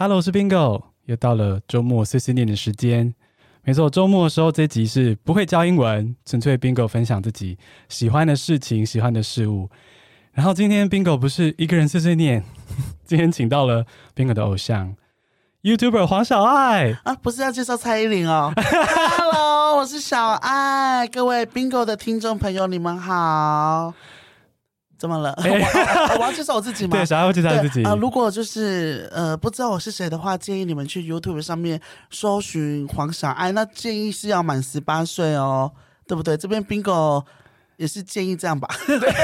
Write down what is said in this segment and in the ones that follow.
Hello，我是 Bingo，又到了周末碎碎念的时间。没错，周末的时候这集是不会教英文，纯粹 Bingo 分享自己喜欢的事情、喜欢的事物。然后今天 Bingo 不是一个人碎碎念，今天请到了 Bingo 的偶像 YouTuber 黄小爱啊，不是要介绍蔡依林哦。Hello，我是小爱，各位 Bingo 的听众朋友，你们好。怎么了？欸、我，我要介绍我自己吗？对，小爱会介绍自己啊、呃。如果就是呃不知道我是谁的话，建议你们去 YouTube 上面搜寻黄小爱。那建议是要满十八岁哦，对不对？这边 Bingo 也是建议这样吧。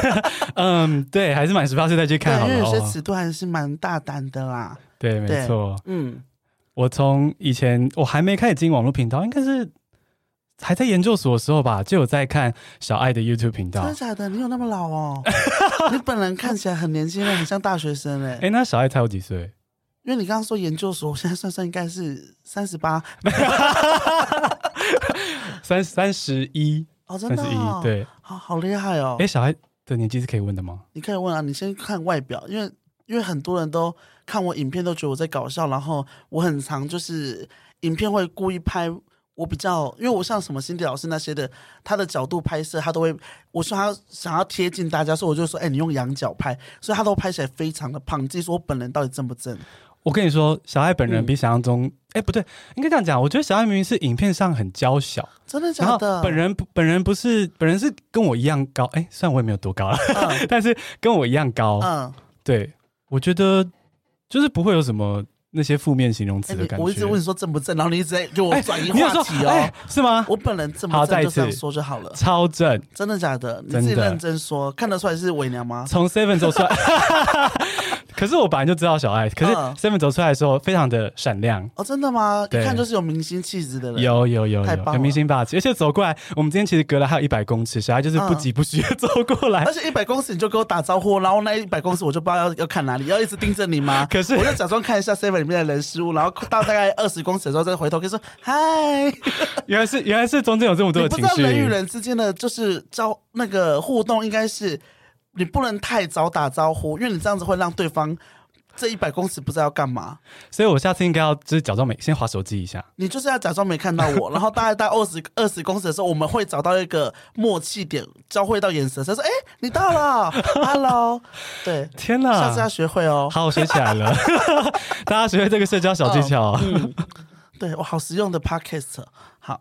嗯，对，还是满十八岁再去看好了，因为有些尺度还是蛮大胆的啦。对，没错。嗯，我从以前我还没开始经营网络频道，应该是。还在研究所的时候吧，就有在看小爱的 YouTube 频道。真的假的？你有那么老哦？你本人看起来很年轻，很像大学生哎。哎，那小爱才有几岁？因为你刚刚说研究所，我现在算算应该是三十八，三三十一哦，真的哦，对，好好厉害哦。哎，小爱的年纪是可以问的吗？你可以问啊，你先看外表，因为因为很多人都看我影片都觉得我在搞笑，然后我很常就是影片会故意拍。我比较，因为我像什么辛迪老师那些的，他的角度拍摄，他都会，我说他想要贴近大家，所以我就说，哎、欸，你用仰角拍，所以他都拍起来非常的胖。你自己说我本人到底正不正？我跟你说，小爱本人比想象中，哎、嗯欸，不对，应该这样讲。我觉得小爱明明是影片上很娇小，真的假的？本人本人不是，本人是跟我一样高，哎、欸，虽然我也没有多高了，嗯、但是跟我一样高。嗯，对，我觉得就是不会有什么。那些负面形容词的感觉，我一直问你说正不正，然后你一直在给我转移话题哦，是吗？我本人正不正就这样说就好了，超正，真的假的？你自己认真说，看得出来是伪娘吗？从 Seven 走出来。可是我本来就知道小爱，可是 Seven 走出来的时候非常的闪亮。哦，真的吗？一看就是有明星气质的人，有有有有，有明星霸气，而且走过来，我们今天其实隔了还有一百公尺，小爱就是不疾不徐的走过来，而且一百公尺你就给我打招呼，然后那一百公尺我就不知道要要看哪里，要一直盯着你吗？可是我就假装看一下 Seven 里面的人事物，然后到大概二十公尺的时候再回头跟说嗨，原来是原来是中间有这么多的情绪，人与人之间的就是交那个互动应该是。你不能太早打招呼，因为你这样子会让对方这一百公尺不知道要干嘛。所以我下次应该要就是假装没先划手机一下。你就是要假装没看到我，然后大概到二十二十公尺的时候，我们会找到一个默契点，交汇到眼神。他说：“哎、欸，你到了，Hello。”对，天哪，下次要学会哦。好，我学起来了。大家学会这个社交小技巧。哦、嗯，对我好实用的 Podcast。好，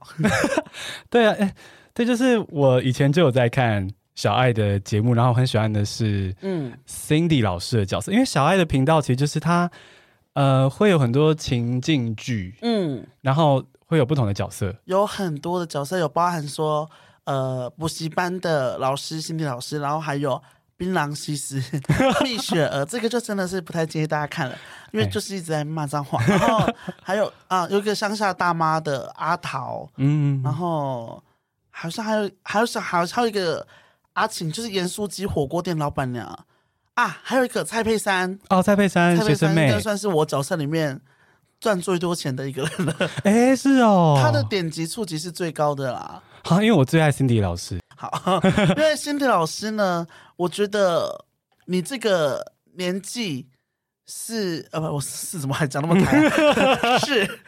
对啊，哎、欸，这就是我以前就有在看。小爱的节目，然后我很喜欢的是，嗯，Cindy 老师的角色，因为小爱的频道其实就是他，呃，会有很多情境剧，嗯，然后会有不同的角色，有很多的角色，有包含说，呃，补习班的老师 Cindy 老师，然后还有槟榔西施 蜜雪儿，这个就真的是不太建议大家看了，因为就是一直在骂脏话，然后还有啊，有一个乡下大妈的阿桃，嗯，然后好像还有还有还有还有一个。阿晴就是盐酥鸡火锅店老板娘啊，还有一个蔡佩珊哦，蔡佩珊，蔡佩珊应该算是我角色里面赚最多钱的一个人了。哎、欸，是哦，他的点击触及是最高的啦。好，因为我最爱 Cindy 老师。好，因为 Cindy 老师呢，我觉得你这个年纪是呃不，我是怎么还讲那么开？是。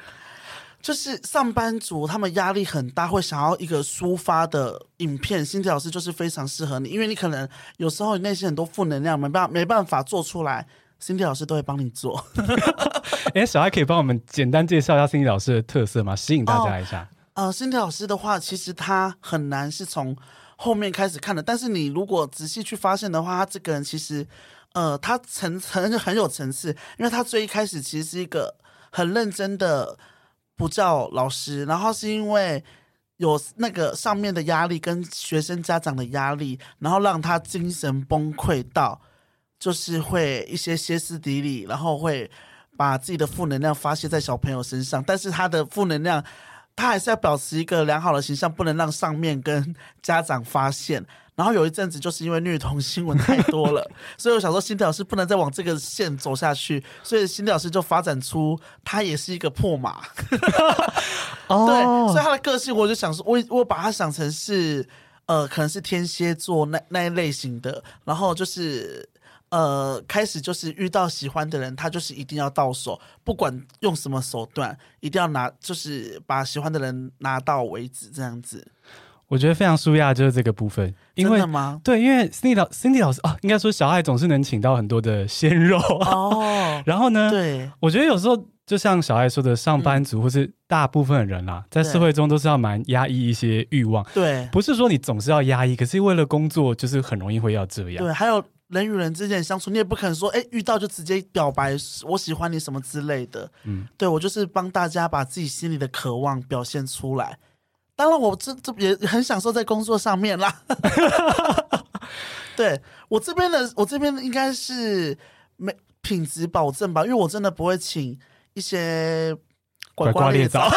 就是上班族，他们压力很大，会想要一个抒发的影片。辛迪老师就是非常适合你，因为你可能有时候你内心很多负能量，没办法没办法做出来，辛迪老师都会帮你做。哎、欸，小艾可以帮我们简单介绍一下辛迪老师的特色吗？吸引大家一下。哦、呃，辛迪老师的话，其实他很难是从后面开始看的，但是你如果仔细去发现的话，他这个人其实，呃，他层层很有层次，因为他最一开始其实是一个很认真的。不叫老师，然后是因为有那个上面的压力跟学生家长的压力，然后让他精神崩溃到，就是会一些歇斯底里，然后会把自己的负能量发泄在小朋友身上，但是他的负能量，他还是要保持一个良好的形象，不能让上面跟家长发现。然后有一阵子，就是因为虐童新闻太多了，所以我想说，辛迪老师不能再往这个线走下去，所以辛迪老师就发展出他也是一个破马。哦，对，所以他的个性，我就想说，我我把他想成是，呃，可能是天蝎座那那一类型的，然后就是。呃，开始就是遇到喜欢的人，他就是一定要到手，不管用什么手段，一定要拿，就是把喜欢的人拿到为止，这样子。我觉得非常舒压，就是这个部分。因为？对，因为 Cindy 老 Cindy 老师啊，应该说小爱总是能请到很多的鲜肉哦。然后呢，对，我觉得有时候就像小爱说的，上班族或是大部分的人啦，嗯、在社会中都是要蛮压抑一些欲望。对，不是说你总是要压抑，可是为了工作，就是很容易会要这样。对，还有人与人之间相处，你也不可能说，哎，遇到就直接表白，我喜欢你什么之类的。嗯，对，我就是帮大家把自己心里的渴望表现出来。当然，我这这也很享受在工作上面啦。对，我这边的，我这边应该是没品质保证吧，因为我真的不会请一些拐瓜裂枣。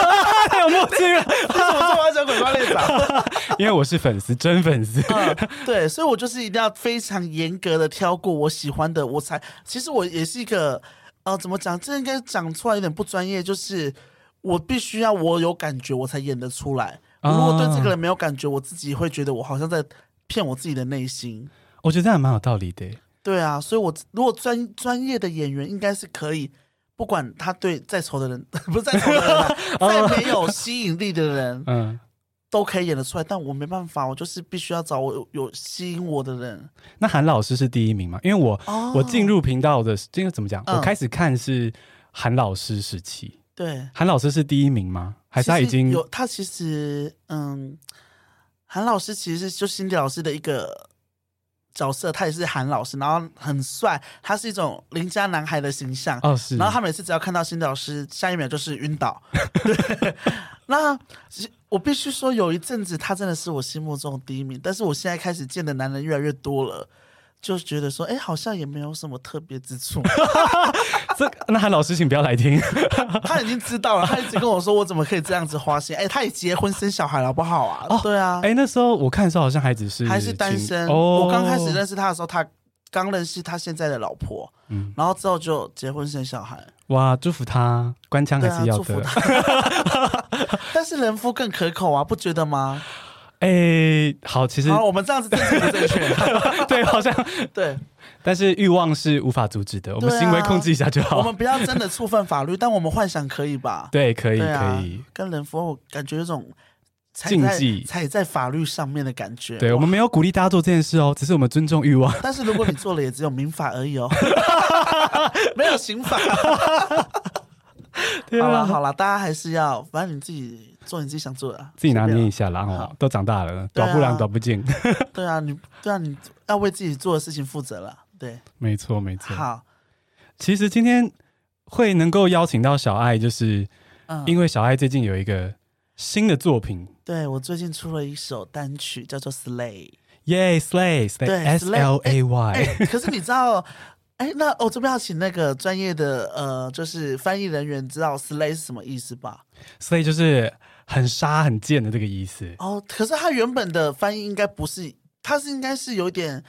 太有默契了，为什么这么爱讲拐瓜裂枣？因为我是粉丝，真粉丝。嗯，对，所以我就是一定要非常严格的挑过我喜欢的，我才。其实我也是一个，呃，怎么讲？这应该讲出来有点不专业，就是我必须要我有感觉，我才演得出来。如果对这个人没有感觉，我自己会觉得我好像在骗我自己的内心。我觉得这样蛮有道理的。对啊，所以我如果专专业的演员应该是可以，不管他对再丑的人，不是再丑的人、啊，再没有吸引力的人，嗯，都可以演得出来。但我没办法，我就是必须要找我有，有吸引我的人。那韩老师是第一名吗？因为我、哦、我进入频道的，这个怎么讲？嗯、我开始看是韩老师时期。对，韩老师是第一名吗？还是他已经有？他其实，嗯，韩老师其实就 Cindy 老师的一个角色，他也是韩老师，然后很帅，他是一种邻家男孩的形象。哦，是。然后他每次只要看到 Cindy 老师，下一秒就是晕倒。对。那我必须说，有一阵子他真的是我心目中第一名，但是我现在开始见的男人越来越多了。就觉得说，哎，好像也没有什么特别之处。这那韩老师，请不要来听。他已经知道了，他一直跟我说，我怎么可以这样子花心？哎，他也结婚生小孩了，好不好啊？哦，对啊。哎，那时候我看的时候，好像还只是还是单身。哦，我刚开始认识他的时候，他刚认识他现在的老婆，嗯，然后之后就结婚生小孩。哇，祝福他，官腔还是要的。祝福他。但是人夫更可口啊，不觉得吗？哎、欸，好，其实好，我们这样子正确不正确？对，好像 对，但是欲望是无法阻止的，我们行为控制一下就好。我们不要真的触犯法律，但我们幻想可以吧？对，可以，啊、可以。跟人夫我感觉有种禁忌，踩在法律上面的感觉。对，我们没有鼓励大家做这件事哦，只是我们尊重欲望。但是如果你做了，也只有民法而已哦，没有刑法。对啊、好了好了，大家还是要，反正你自己做你自己想做的，自己拿捏一下，然后都长大了，躲不了躲不进。对啊，你对啊，你要为自己做的事情负责了。对，没错没错。好，其实今天会能够邀请到小爱，就是因为小爱最近有一个新的作品。嗯、对我最近出了一首单曲，叫做 Slay。耶，Slay，对，S L A Y。欸、可是你知道？哎，那我这边要请那个专业的呃，就是翻译人员知道 “slay” 是什么意思吧？“slay” 就是很杀很贱的这个意思。哦，可是它原本的翻译应该不是，它是应该是有点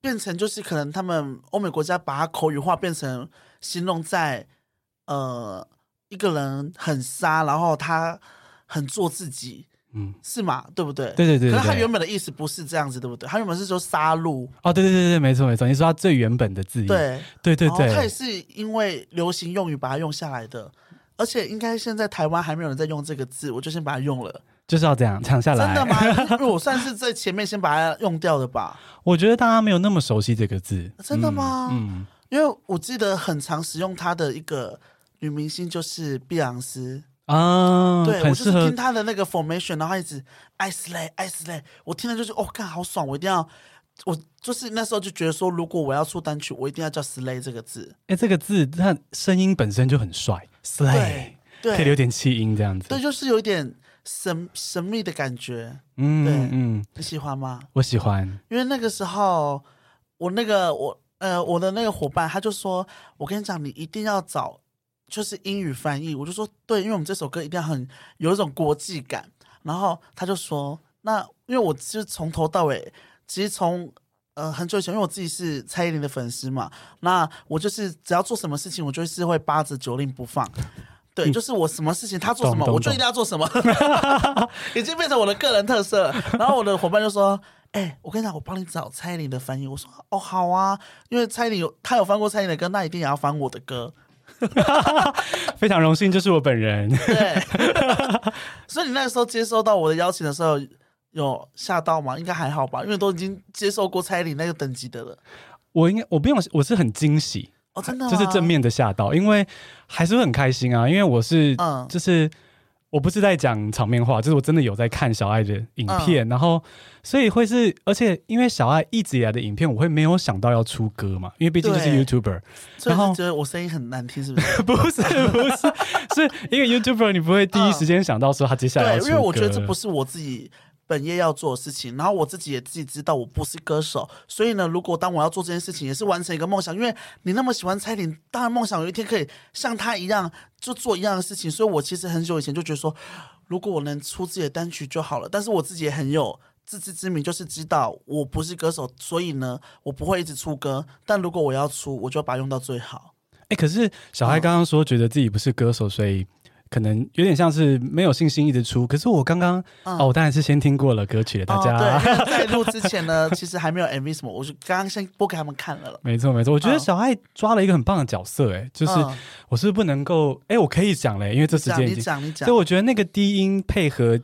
变成，就是可能他们欧美国家把它口语化，变成形容在呃一个人很杀，然后他很做自己。嗯，是吗？对不对？对对对，对。可是他原本的意思不是这样子，对不对？他原本是说杀戮。哦，对对对对，没错没错。你说他最原本的字义。对对对对。他也是因为流行用语把它用下来的，而且应该现在台湾还没有人在用这个字，我就先把它用了。就是要这样抢下来。真的吗？因为我算是在前面先把它用掉的吧。我觉得大家没有那么熟悉这个字。真的吗？嗯。嗯，因为我记得很常使用它的一个女明星就是碧昂斯。啊，对，我就是听她的那个 formation，然后一直 I slay I slay，我听了就是哦，看好爽，我一定要，我就是那时候就觉得说，如果我要出单曲，我一定要叫 slay 这个字。哎，这个字它声音本身就很帅，slay，对，可以留点气音这样子。对，就是有一点神神秘的感觉。嗯，对，嗯，你喜欢吗？我喜欢，因为那个时候我那个我呃我的那个伙伴他就说，我跟你讲，你一定要找。就是英语翻译，我就说对，因为我们这首歌一定要很有一种国际感。然后他就说，那因为我就从头到尾，其实从呃很久以前，因为我自己是蔡依林的粉丝嘛，那我就是只要做什么事情，我就是会扒着九令不放。对，嗯、就是我什么事情他做什么，我就一定要做什么，已经变成我的个人特色。然后我的伙伴就说：“哎、欸，我跟你讲，我帮你找蔡依林的翻译。”我说：“哦，好啊，因为蔡依林有他有翻过蔡依林的歌，那一定也要翻我的歌。”非常荣幸，就是我本人。对，所以你那个时候接收到我的邀请的时候，有吓到吗？应该还好吧，因为都已经接受过蔡依林那个等级的了。我应该我不用，我是很惊喜哦，真的，就是正面的吓到，因为还是会很开心啊，因为我是，嗯，就是我不是在讲场面话，就是我真的有在看小爱的影片，嗯、然后所以会是，而且因为小爱一直以来的影片，我会没有想到要出歌嘛，因为毕竟就是 YouTuber，然后觉得我声音很难听，是 不是？不是，不是，是因为 YouTuber 你不会第一时间想到说他接下来要出歌，对，因为我觉得这不是我自己。本业要做的事情，然后我自己也自己知道我不是歌手，所以呢，如果当我要做这件事情，也是完成一个梦想。因为你那么喜欢蔡琳，当然梦想有一天可以像他一样，就做一样的事情。所以我其实很久以前就觉得说，如果我能出自己的单曲就好了。但是我自己也很有自知之明，就是知道我不是歌手，所以呢，我不会一直出歌。但如果我要出，我就把它用到最好。哎，可是小孩刚刚说觉得自己不是歌手，所以。可能有点像是没有信心一直出，可是我刚刚、嗯、哦，我当然是先听过了歌曲的，大家、哦、对，在录之前呢，其实还没有 MV 什么，我是刚刚先播给他们看了了。没错没错，我觉得小爱抓了一个很棒的角色，哎，就是我是不，是不能够，哎，我可以讲嘞，因为这时间已经，你讲你讲，所以我觉得那个低音配合。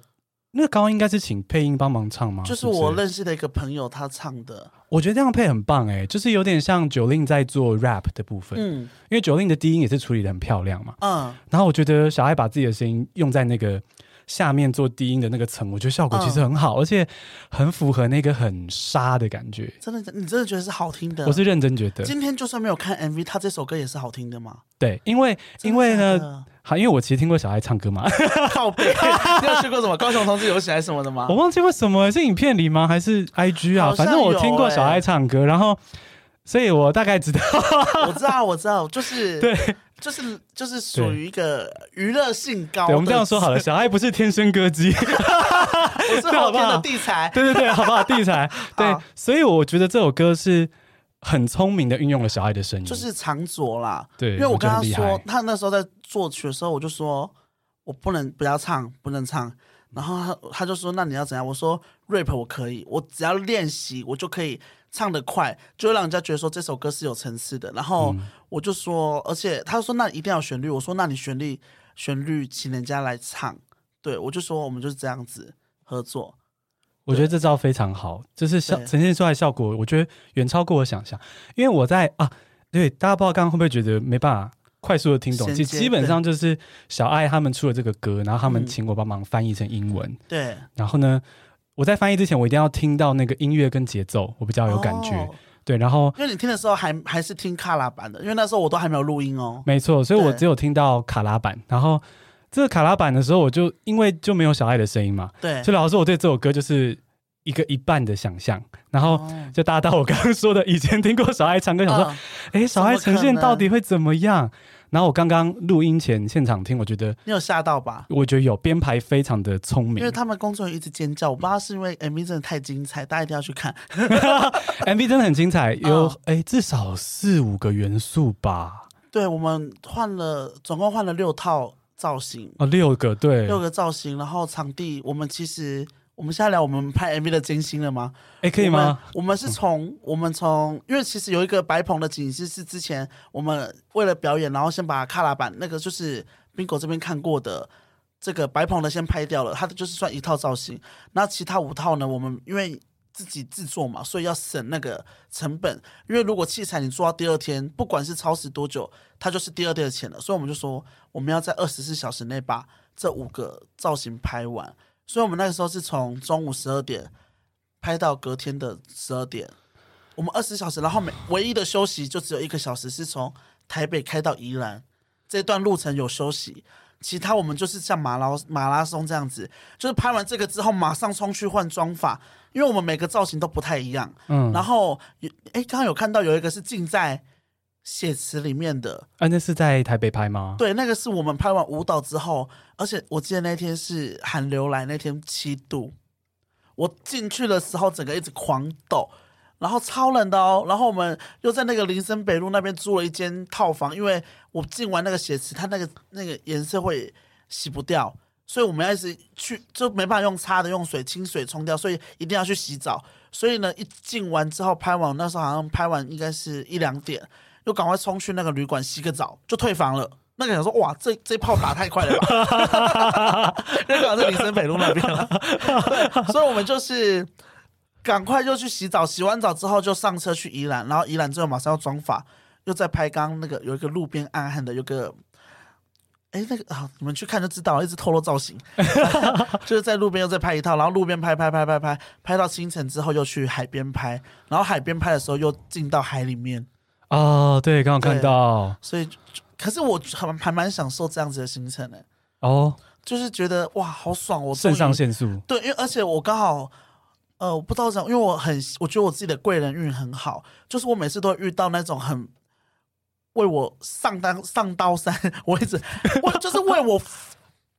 那个刚刚应该是请配音帮忙唱吗？就是我认识的一个朋友他唱的，我觉得这样配很棒哎，就是有点像 Jolin 在做 rap 的部分，嗯，因为 Jolin 的低音也是处理的很漂亮嘛，嗯，然后我觉得小爱把自己的声音用在那个。下面做低音的那个层，我觉得效果其实很好，嗯、而且很符合那个很沙的感觉。真的，你真的觉得是好听的？我是认真觉得。今天就算没有看 MV，他这首歌也是好听的嘛？对，因为因为呢，好，因为我其实听过小爱唱歌嘛。靠北，你有去过什么高雄同志游行还是什么的吗？我忘记为什么是影片里吗？还是 IG 啊？反正我听过小爱唱歌，然后，所以我大概知道。我知道，我知道，就是 对。就是就是属于一个娱乐性高。对，我们这样说好了，小爱不是天生歌姬，我是后天的地才。对对对，好不好？地才。对，所以我觉得这首歌是很聪明的运用了小爱的声音，就是长卓啦。对，因为我跟他说，他那时候在作曲的时候，我就说我不能不要唱，不能唱。然后他他就说，那你要怎样？我说 rap 我可以，我只要练习，我就可以。唱得快，就会让人家觉得说这首歌是有层次的。然后我就说，而且他说那一定要旋律。我说那你旋律旋律请人家来唱。对，我就说我们就是这样子合作。我觉得这招非常好，就是效呈现出来的效果，我觉得远超过我想象。因为我在啊，对大家不知道刚刚会不会觉得没办法快速的听懂？其实基本上就是小爱他们出了这个歌，然后他们请我帮忙翻译成英文。对，然后呢？我在翻译之前，我一定要听到那个音乐跟节奏，我比较有感觉。哦、对，然后因为你听的时候还还是听卡拉版的，因为那时候我都还没有录音哦。没错，所以我只有听到卡拉版。然后这个卡拉版的时候，我就因为就没有小爱的声音嘛，对，所以老实说，我对这首歌就是一个一半的想象。然后就搭到我刚刚说的，以前听过小爱唱歌，想说，哎、嗯，小爱呈现到底会怎么样？然后我刚刚录音前现场听，我觉得你有吓到吧？我觉得有编排非常的聪明，因为他们工作人员一直尖叫，我不知道是因为 MV 真的太精彩，大家一定要去看。MV 真的很精彩，有哎、嗯、至少四五个元素吧？对，我们换了总共换了六套造型哦，六个对，六个造型，然后场地我们其实。我们现在聊我们拍 MV 的艰辛了吗？哎，可以吗？我们，是从、嗯、我们从，因为其实有一个白棚的景是是之前我们为了表演，然后先把卡拉版那个就是 Bingo 这边看过的这个白棚的先拍掉了，它的就是算一套造型。那其他五套呢？我们因为自己制作嘛，所以要省那个成本。因为如果器材你做到第二天，不管是超时多久，它就是第二天的钱了。所以我们就说我们要在二十四小时内把这五个造型拍完。所以，我们那个时候是从中午十二点拍到隔天的十二点，我们二十小时，然后每唯一的休息就只有一个小时，是从台北开到宜兰这段路程有休息，其他我们就是像马拉马拉松这样子，就是拍完这个之后马上冲去换妆发，因为我们每个造型都不太一样。嗯，然后有哎，刚刚有看到有一个是浸在血池里面的，啊，那是在台北拍吗？对，那个是我们拍完舞蹈之后，而且我记得那天是寒流来，那天七度，我进去的时候整个一直狂抖，然后超冷的哦。然后我们又在那个林森北路那边租了一间套房，因为我进完那个血池，它那个那个颜色会洗不掉，所以我们要一直去，就没办法用擦的，用水清水冲掉，所以一定要去洗澡。所以呢，一进完之后拍完，那时候好像拍完应该是一两点，又赶快冲去那个旅馆洗个澡，就退房了。那个人说：“哇，这这炮打太快了吧！” 那个在林森北路那边了。对，所以我们就是赶快就去洗澡，洗完澡之后就上车去宜兰，然后宜兰之后马上要妆发，又在拍刚那个有一个路边暗暗的有个。哎，那个啊，你们去看就知道，一直透露造型，就是在路边又再拍一套，然后路边拍拍拍拍拍，拍到清晨之后又去海边拍，然后海边拍的时候又进到海里面。哦，对，刚好看到。所以，可是我还还蛮享受这样子的行程的。哦，就是觉得哇，好爽！我肾上腺素。对，因为而且我刚好，呃，我不知道怎样，因为我很，我觉得我自己的贵人运很好，就是我每次都会遇到那种很。为我上当上刀山，我一直 我就是为我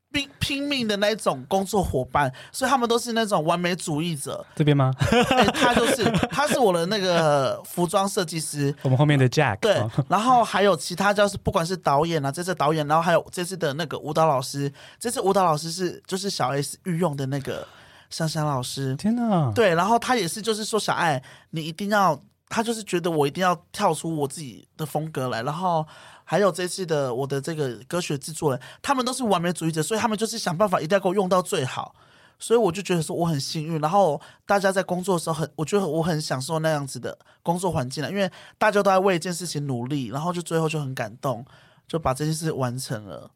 拼拼命的那种工作伙伴，所以他们都是那种完美主义者。这边吗？欸、他就是他是我的那个服装设计师。我们后面的 Jack。对，然后还有其他就是不管是导演啊，这次导演，然后还有这次的那个舞蹈老师，这次舞蹈老师是就是小 S 御用的那个香香老师。天哪！对，然后他也是就是说小爱，你一定要。他就是觉得我一定要跳出我自己的风格来，然后还有这次的我的这个歌曲制作人，他们都是完美主义者，所以他们就是想办法一定要给我用到最好，所以我就觉得说我很幸运。然后大家在工作的时候很，我觉得我很享受那样子的工作环境了，因为大家都在为一件事情努力，然后就最后就很感动，就把这件事完成了。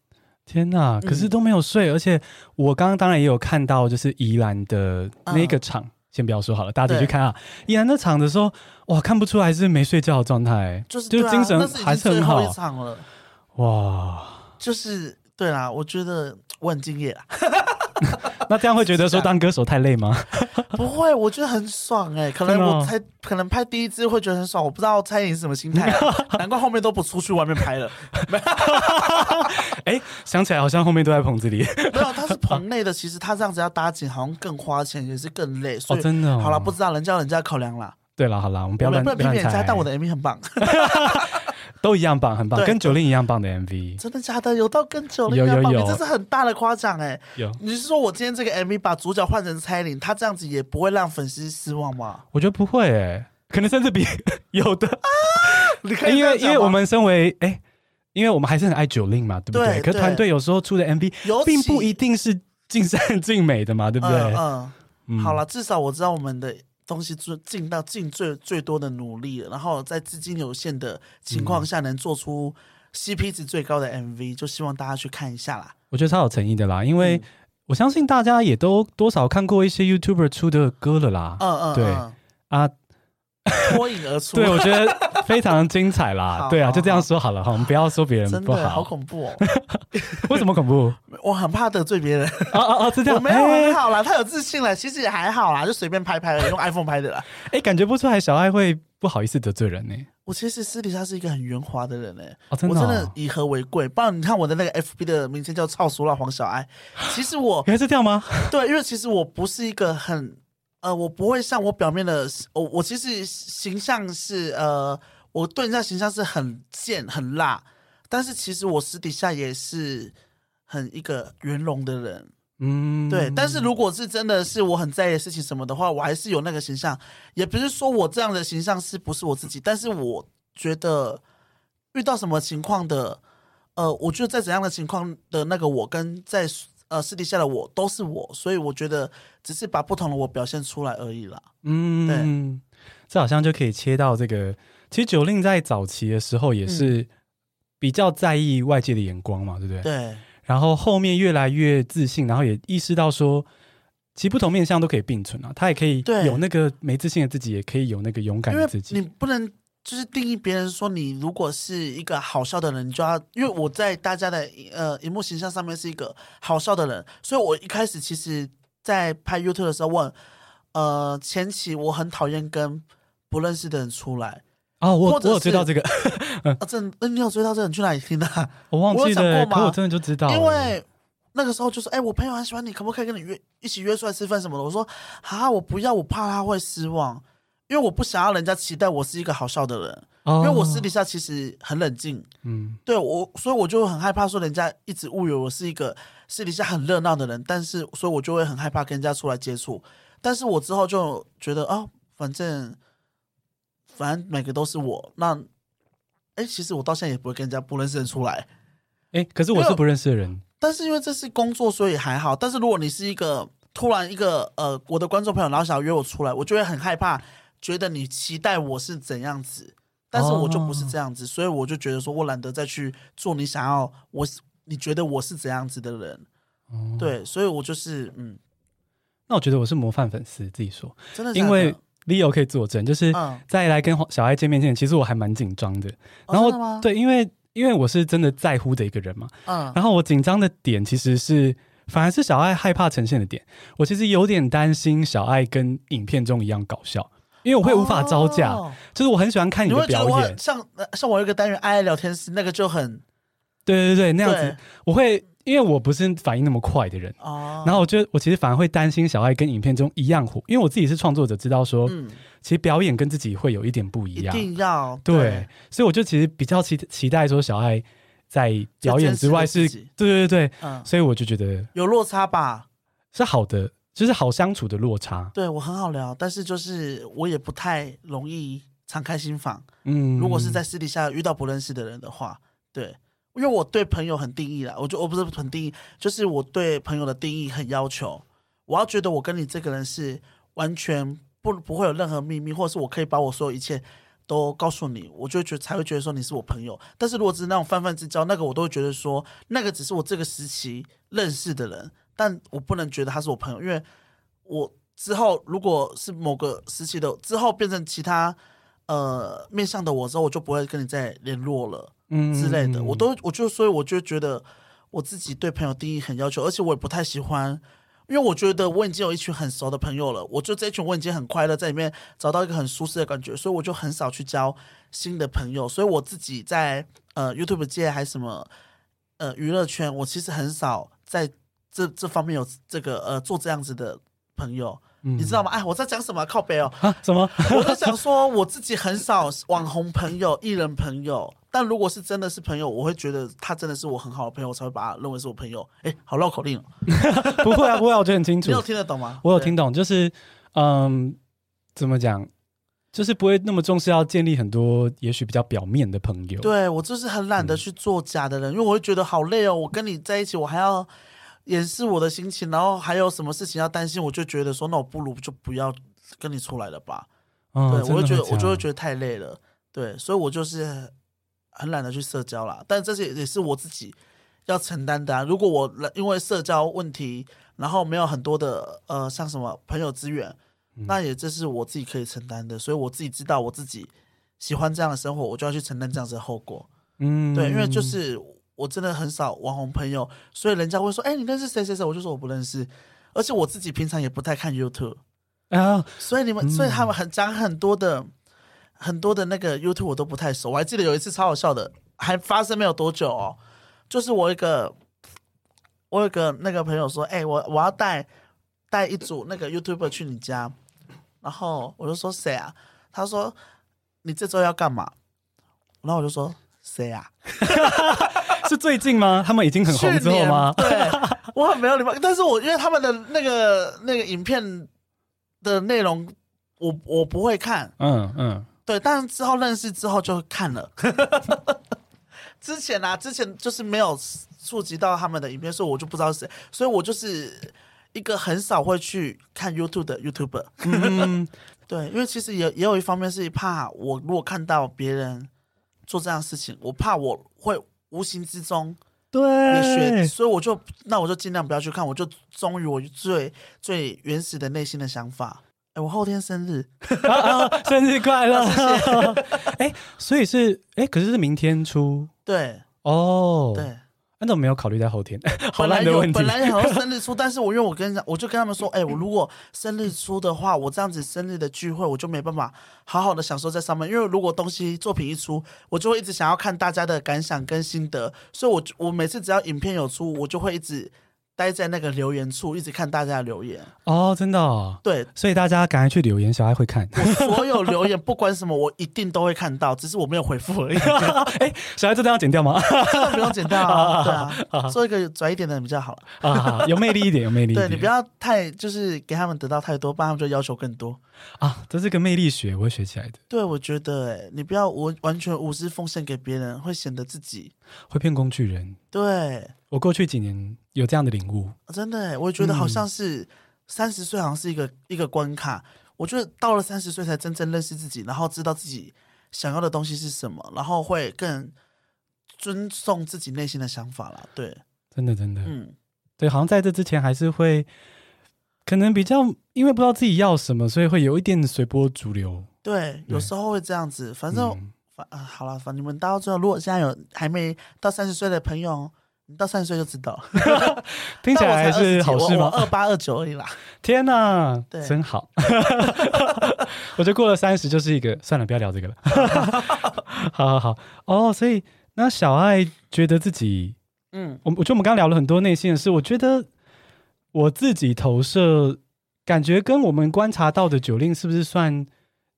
天呐！可是都没有睡，嗯、而且我刚刚当然也有看到，就是宜兰的那个场。嗯先不要说好了，大家自己去看啊！依然那场的时候，哇，看不出来是没睡觉的状态，就是就精神还是很好。一场了，哇，就是对啦，我觉得 我很敬业啦。那这样会觉得说当歌手太累吗？不会，我觉得很爽哎、欸。可能我才可能拍第一支会觉得很爽，我不知道蔡依林是什么心态、啊，难怪后面都不出去外面拍了。哎、欸，想起来好像后面都在棚子里。没有，他是棚内的，其实他这样子要搭景，好像更花钱，也是更累。所以、哦、真的、哦，好了，不知道人家人家考量了。对了，好了，我们不要乱不要批评人家，但我的 MV 很棒。都一样棒，很棒，跟九令一样棒的 MV。真的假的？有到跟九令一样棒？你这是很大的夸奖哎。有，你是说我今天这个 MV 把主角换成蔡依林，他这样子也不会让粉丝失望吗？我觉得不会哎，可能甚至比 有的啊。你可以因为因为我们身为哎，因为我们还是很爱九令嘛，对不对？可团队有时候出的 MV 并不一定是尽善尽美的嘛，对不对？嗯，好了，至少我知道我们的。东西做尽到尽最最多的努力了，然后在资金有限的情况下，能做出 CP 值最高的 MV，、嗯、就希望大家去看一下啦。我觉得超有诚意的啦，因为我相信大家也都多少看过一些 YouTuber 出的歌了啦。嗯嗯，对啊。脱颖而出，对，我觉得非常精彩啦。对啊，就这样说好了哈，我们不要说别人不好。好恐怖哦！为什么恐怖？我很怕得罪别人。哦哦哦，是这样。我没有很好啦，太有自信了，其实也还好啦，就随便拍拍了，用 iPhone 拍的啦。哎，感觉不出来小爱会不好意思得罪人呢。我其实私底下是一个很圆滑的人呢。哦，真的。我真的以和为贵。不然你看我的那个 FB 的名称叫“操俗辣黄小爱”，其实我原来是这样吗？对，因为其实我不是一个很。呃，我不会像我表面的，我我其实形象是呃，我对人家形象是很贱很辣，但是其实我私底下也是很一个圆融的人，嗯，对。但是如果是真的是我很在意的事情什么的话，我还是有那个形象，也不是说我这样的形象是不是我自己，但是我觉得遇到什么情况的，呃，我觉得在怎样的情况的那个我跟在。呃，私底下的我都是我，所以我觉得只是把不同的我表现出来而已啦。嗯，对，这好像就可以切到这个。其实九令在早期的时候也是比较在意外界的眼光嘛，对不对？对。然后后面越来越自信，然后也意识到说，其实不同面相都可以并存啊。他也可以有那个没自信的自己，也可以有那个勇敢的自己。你不能。就是定义别人说，你如果是一个好笑的人，你就要，因为我在大家的呃荧幕形象上面是一个好笑的人，所以我一开始其实，在拍 YouTube 的时候问，呃前期我很讨厌跟不认识的人出来哦，我我有追到这个，啊，这那你有追到这个？你去哪里听的？我忘记了，可我真的就知道，因为那个时候就是，哎，我朋友很喜欢你，可不可以跟你约一起约出来吃饭什么的？我说啊，我不要，我怕他会失望。因为我不想要人家期待我是一个好笑的人，哦、因为我私底下其实很冷静，嗯，对我，所以我就很害怕说人家一直误以为我是一个私底下很热闹的人，但是所以我就会很害怕跟人家出来接触。但是我之后就觉得哦，反正反正每个都是我，那哎，其实我到现在也不会跟人家不认识的人出来。哎，可是我是不认识的人，但是因为这是工作，所以还好。但是如果你是一个突然一个呃我的观众朋友，然后想要约我出来，我就会很害怕，觉得你期待我是怎样子，但是我就不是这样子，哦、所以我就觉得说我懒得再去做你想要我你觉得我是怎样子的人，哦、对，所以我就是嗯，那我觉得我是模范粉丝，自己说。真的，因为 Leo 可以作证，就是在来跟小爱见面前，其实我还蛮紧张的，哦、然后？对，因为。因为我是真的在乎的一个人嘛，嗯，然后我紧张的点其实是，反而是小爱害怕呈现的点。我其实有点担心小爱跟影片中一样搞笑，因为我会无法招架。哦、就是我很喜欢看你的表演，像像我有一个单元爱爱聊天室，那个就很，对对对，那样子。我会。因为我不是反应那么快的人，哦，然后我觉得我其实反而会担心小爱跟影片中一样火，因为我自己是创作者，知道说，嗯，其实表演跟自己会有一点不一样，一定要对，对，所以我就其实比较期期待说小爱在表演之外是，对对对对，嗯，所以我就觉得有落差吧，是好的，就是好相处的落差，对我很好聊，但是就是我也不太容易敞开心房，嗯，如果是在私底下遇到不认识的人的话，对。因为我对朋友很定义啦，我就我不是很定义，就是我对朋友的定义很要求。我要觉得我跟你这个人是完全不不会有任何秘密，或者是我可以把我所有一切都告诉你，我就觉得才会觉得说你是我朋友。但是如果只是那种泛泛之交，那个我都会觉得说那个只是我这个时期认识的人，但我不能觉得他是我朋友，因为我之后如果是某个时期的之后变成其他呃面向的我之后，我就不会跟你再联络了。嗯之类的，我都我就所以我就觉得我自己对朋友定义很要求，而且我也不太喜欢，因为我觉得我已经有一群很熟的朋友了，我就这一群我已经很快乐，在里面找到一个很舒适的感觉，所以我就很少去交新的朋友，所以我自己在呃 YouTube 界还是什么呃娱乐圈，我其实很少在这这方面有这个呃做这样子的朋友。嗯、你知道吗？哎，我在讲什么？靠北哦！啊，什么？我在想说，我自己很少网红朋友、艺人朋友，但如果是真的是朋友，我会觉得他真的是我很好的朋友，我才会把他认为是我朋友。哎，好绕口令哦！不会啊，不会啊，我觉得很清楚。你有听得懂吗？我有听懂，就是嗯，怎么讲？就是不会那么重视要建立很多也许比较表面的朋友。对，我就是很懒得去做假的人，嗯、因为我会觉得好累哦。我跟你在一起，我还要。掩饰我的心情，然后还有什么事情要担心，我就觉得说，那我不如就不要跟你出来了吧。嗯、对，我就觉得，我就会觉得太累了。对，所以我就是很懒得去社交啦。但这些也是我自己要承担的啊。如果我因为社交问题，然后没有很多的呃，像什么朋友资源，嗯、那也这是我自己可以承担的。所以我自己知道我自己喜欢这样的生活，我就要去承担这样子的后果。嗯，对，因为就是。我真的很少网红朋友，所以人家会说：“哎、欸，你认识谁谁谁？”我就说我不认识，而且我自己平常也不太看 YouTube 啊。所以你们，嗯、所以他们很讲很多的很多的那个 YouTube 我都不太熟。我还记得有一次超好笑的，还发生没有多久哦，就是我一个我有个那个朋友说：“哎、欸，我我要带带一组那个 YouTuber 去你家。”然后我就说：“谁啊？”他说：“你这周要干嘛？”然后我就说：“谁啊？” 是最近吗？他们已经很红之后吗？对，我很没有礼貌。但是我因为他们的那个那个影片的内容我，我我不会看。嗯嗯，对。但是之后认识之后就看了。之前啊，之前就是没有触及到他们的影片，所以我就不知道是谁。所以我就是一个很少会去看 YouTube 的 YouTuber。嗯，对，因为其实也也有一方面是怕我如果看到别人做这样的事情，我怕我会。无形之中，对，学，所以我就那我就尽量不要去看，我就忠于我最最原始的内心的想法。哎，我后天生日，啊啊、生日快乐！谢谢。哎，所以是哎，可是是明天出，对，哦，对。那怎么没有考虑在后天？本来有，本来想要生日出，但是我因为我跟讲，我就跟他们说，哎、欸，我如果生日出的话，我这样子生日的聚会，我就没办法好好的享受在上面。因为如果东西作品一出，我就会一直想要看大家的感想跟心得，所以我我每次只要影片有出，我就会一直待在那个留言处，一直看大家的留言。哦，真的哦。对，所以大家赶快去留言，小爱会看。我所有留言，不管什么，我一定都会看到，只是我没有回复而已。哎，小爱这段要剪掉吗？不用剪掉啊。对啊，做一个拽一点的比较好啊，有魅力一点，有魅力。对，你不要太就是给他们得到太多，不然他们就要求更多啊。这是个魅力学，我会学起来的。对，我觉得哎，你不要完完全无私奉献给别人，会显得自己会骗工具人。对。我过去几年有这样的领悟，真的，我也觉得好像是三十岁，好像是一个、嗯、一个关卡。我觉得到了三十岁才真正认识自己，然后知道自己想要的东西是什么，然后会更尊重自己内心的想法了。对，真的，真的，嗯，对，好像在这之前还是会可能比较，因为不知道自己要什么，所以会有一点随波逐流。对，有时候会这样子。反正，嗯、反啊，好了，反正你们到最后，如果现在有还没到三十岁的朋友。到三十岁就知道，听起来还是好事吗？二八二九而已啦。天哪，对，真好。我觉得过了三十就是一个，算了，不要聊这个了。好好好，哦，所以那小爱觉得自己，嗯，我我觉得我们刚刚聊了很多内心的事，我觉得我自己投射感觉跟我们观察到的 Jolin 是不是算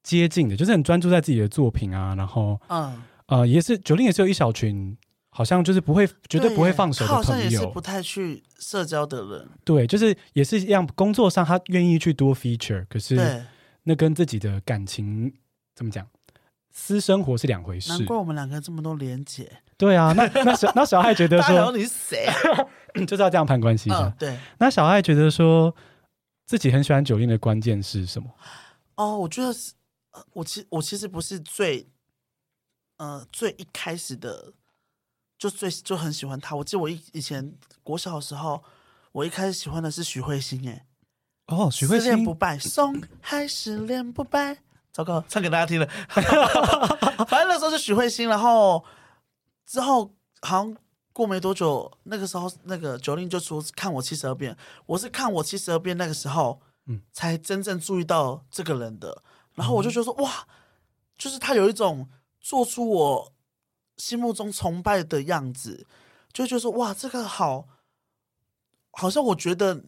接近的？就是很专注在自己的作品啊，然后，嗯，呃，也是 Jolin 也是有一小群。好像就是不会，绝对不会放手的朋友。他好像也是不太去社交的人。对，就是也是一样，工作上他愿意去多 feature，可是那跟自己的感情怎么讲，私生活是两回事。难怪我们两个这么多连结。对啊，那那小那小爱觉得说，你是谁啊？就是要这样攀关系的。嗯，对。那小爱觉得说自己很喜欢 Jolin 的关键是什么？哦，我觉得是，我其我其实不是最，呃，最一开始的。就最就很喜欢他，我记得我以以前国小的时候，我一开始喜欢的是许慧欣，哎，哦，许慧欣，不败，松还是恋不败，糟糕，唱给大家听了，反正那时候是许慧欣，然后之后好像过没多久，那个时候那个 Jolin 就说看我七十二变，我是看我七十二变那个时候，嗯，才真正注意到这个人的，然后我就觉得说、嗯、哇，就是他有一种做出我。心目中崇拜的样子，就觉得说哇，这个好，好像我觉得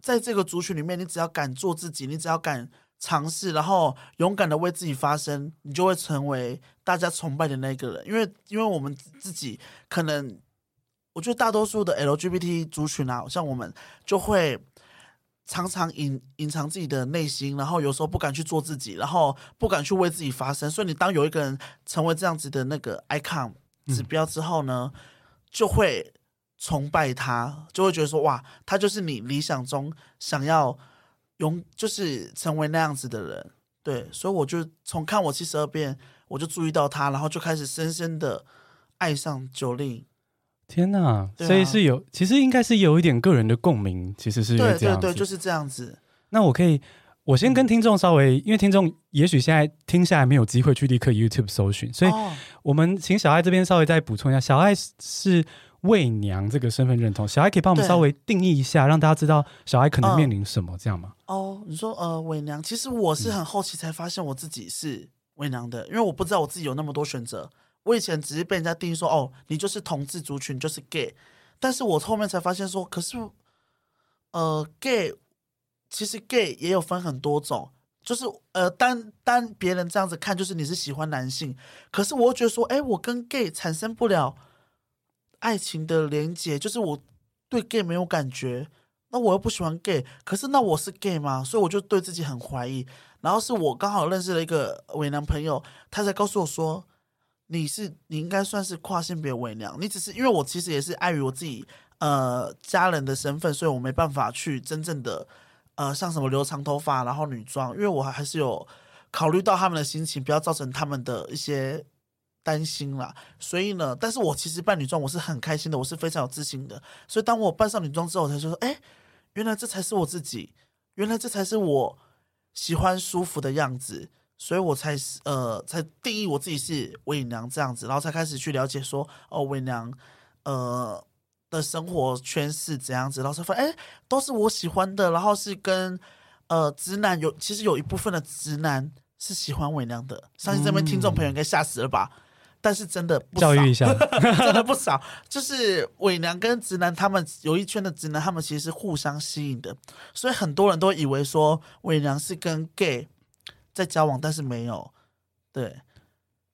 在这个族群里面，你只要敢做自己，你只要敢尝试，然后勇敢的为自己发声，你就会成为大家崇拜的那个人。因为，因为我们自己可能，我觉得大多数的 LGBT 族群啊，像我们就会。常常隐隐藏自己的内心，然后有时候不敢去做自己，然后不敢去为自己发声。所以你当有一个人成为这样子的那个 icon 指标之后呢，嗯、就会崇拜他，就会觉得说哇，他就是你理想中想要永就是成为那样子的人。对，所以我就从看我七十二变，我就注意到他，然后就开始深深的爱上 Jolin。天呐，啊、所以是有，其实应该是有一点个人的共鸣，其实是这样子。对对对，就是这样子。那我可以，我先跟听众稍微，嗯、因为听众也许现在听下来没有机会去立刻 YouTube 搜寻，所以我们请小爱这边稍微再补充一下，小爱是伪娘这个身份认同，小爱可以帮我们稍微定义一下，让大家知道小爱可能面临什么，这样吗？哦，你说呃伪娘，其实我是很后期才发现我自己是伪娘的，嗯、因为我不知道我自己有那么多选择。我以前只是被人家定义说，哦，你就是同志族群，就是 gay。但是我后面才发现说，可是，呃，gay 其实 gay 也有分很多种，就是呃，单单别人这样子看，就是你是喜欢男性。可是我觉得说，哎，我跟 gay 产生不了爱情的连结，就是我对 gay 没有感觉。那我又不喜欢 gay，可是那我是 gay 吗？所以我就对自己很怀疑。然后是我刚好认识了一个伪男朋友，他才告诉我说。你是你应该算是跨性别伪娘，你只是因为我其实也是碍于我自己呃家人的身份，所以我没办法去真正的呃像什么留长头发然后女装，因为我还是有考虑到他们的心情，不要造成他们的一些担心啦。所以呢，但是我其实扮女装我是很开心的，我是非常有自信的。所以当我扮上女装之后，我才说，哎，原来这才是我自己，原来这才是我喜欢舒服的样子。所以我才呃才定义我自己是伪娘这样子，然后才开始去了解说哦伪娘呃的生活圈是怎样子，然后才发现哎都是我喜欢的，然后是跟呃直男有其实有一部分的直男是喜欢伪娘的，相信这边听众朋友应该吓死了吧？但是真的不教育一下，真的不少。就是伪娘跟直男，他们有一圈的直男，他们其实是互相吸引的，所以很多人都以为说伪娘是跟 gay 在交往，但是没有。对，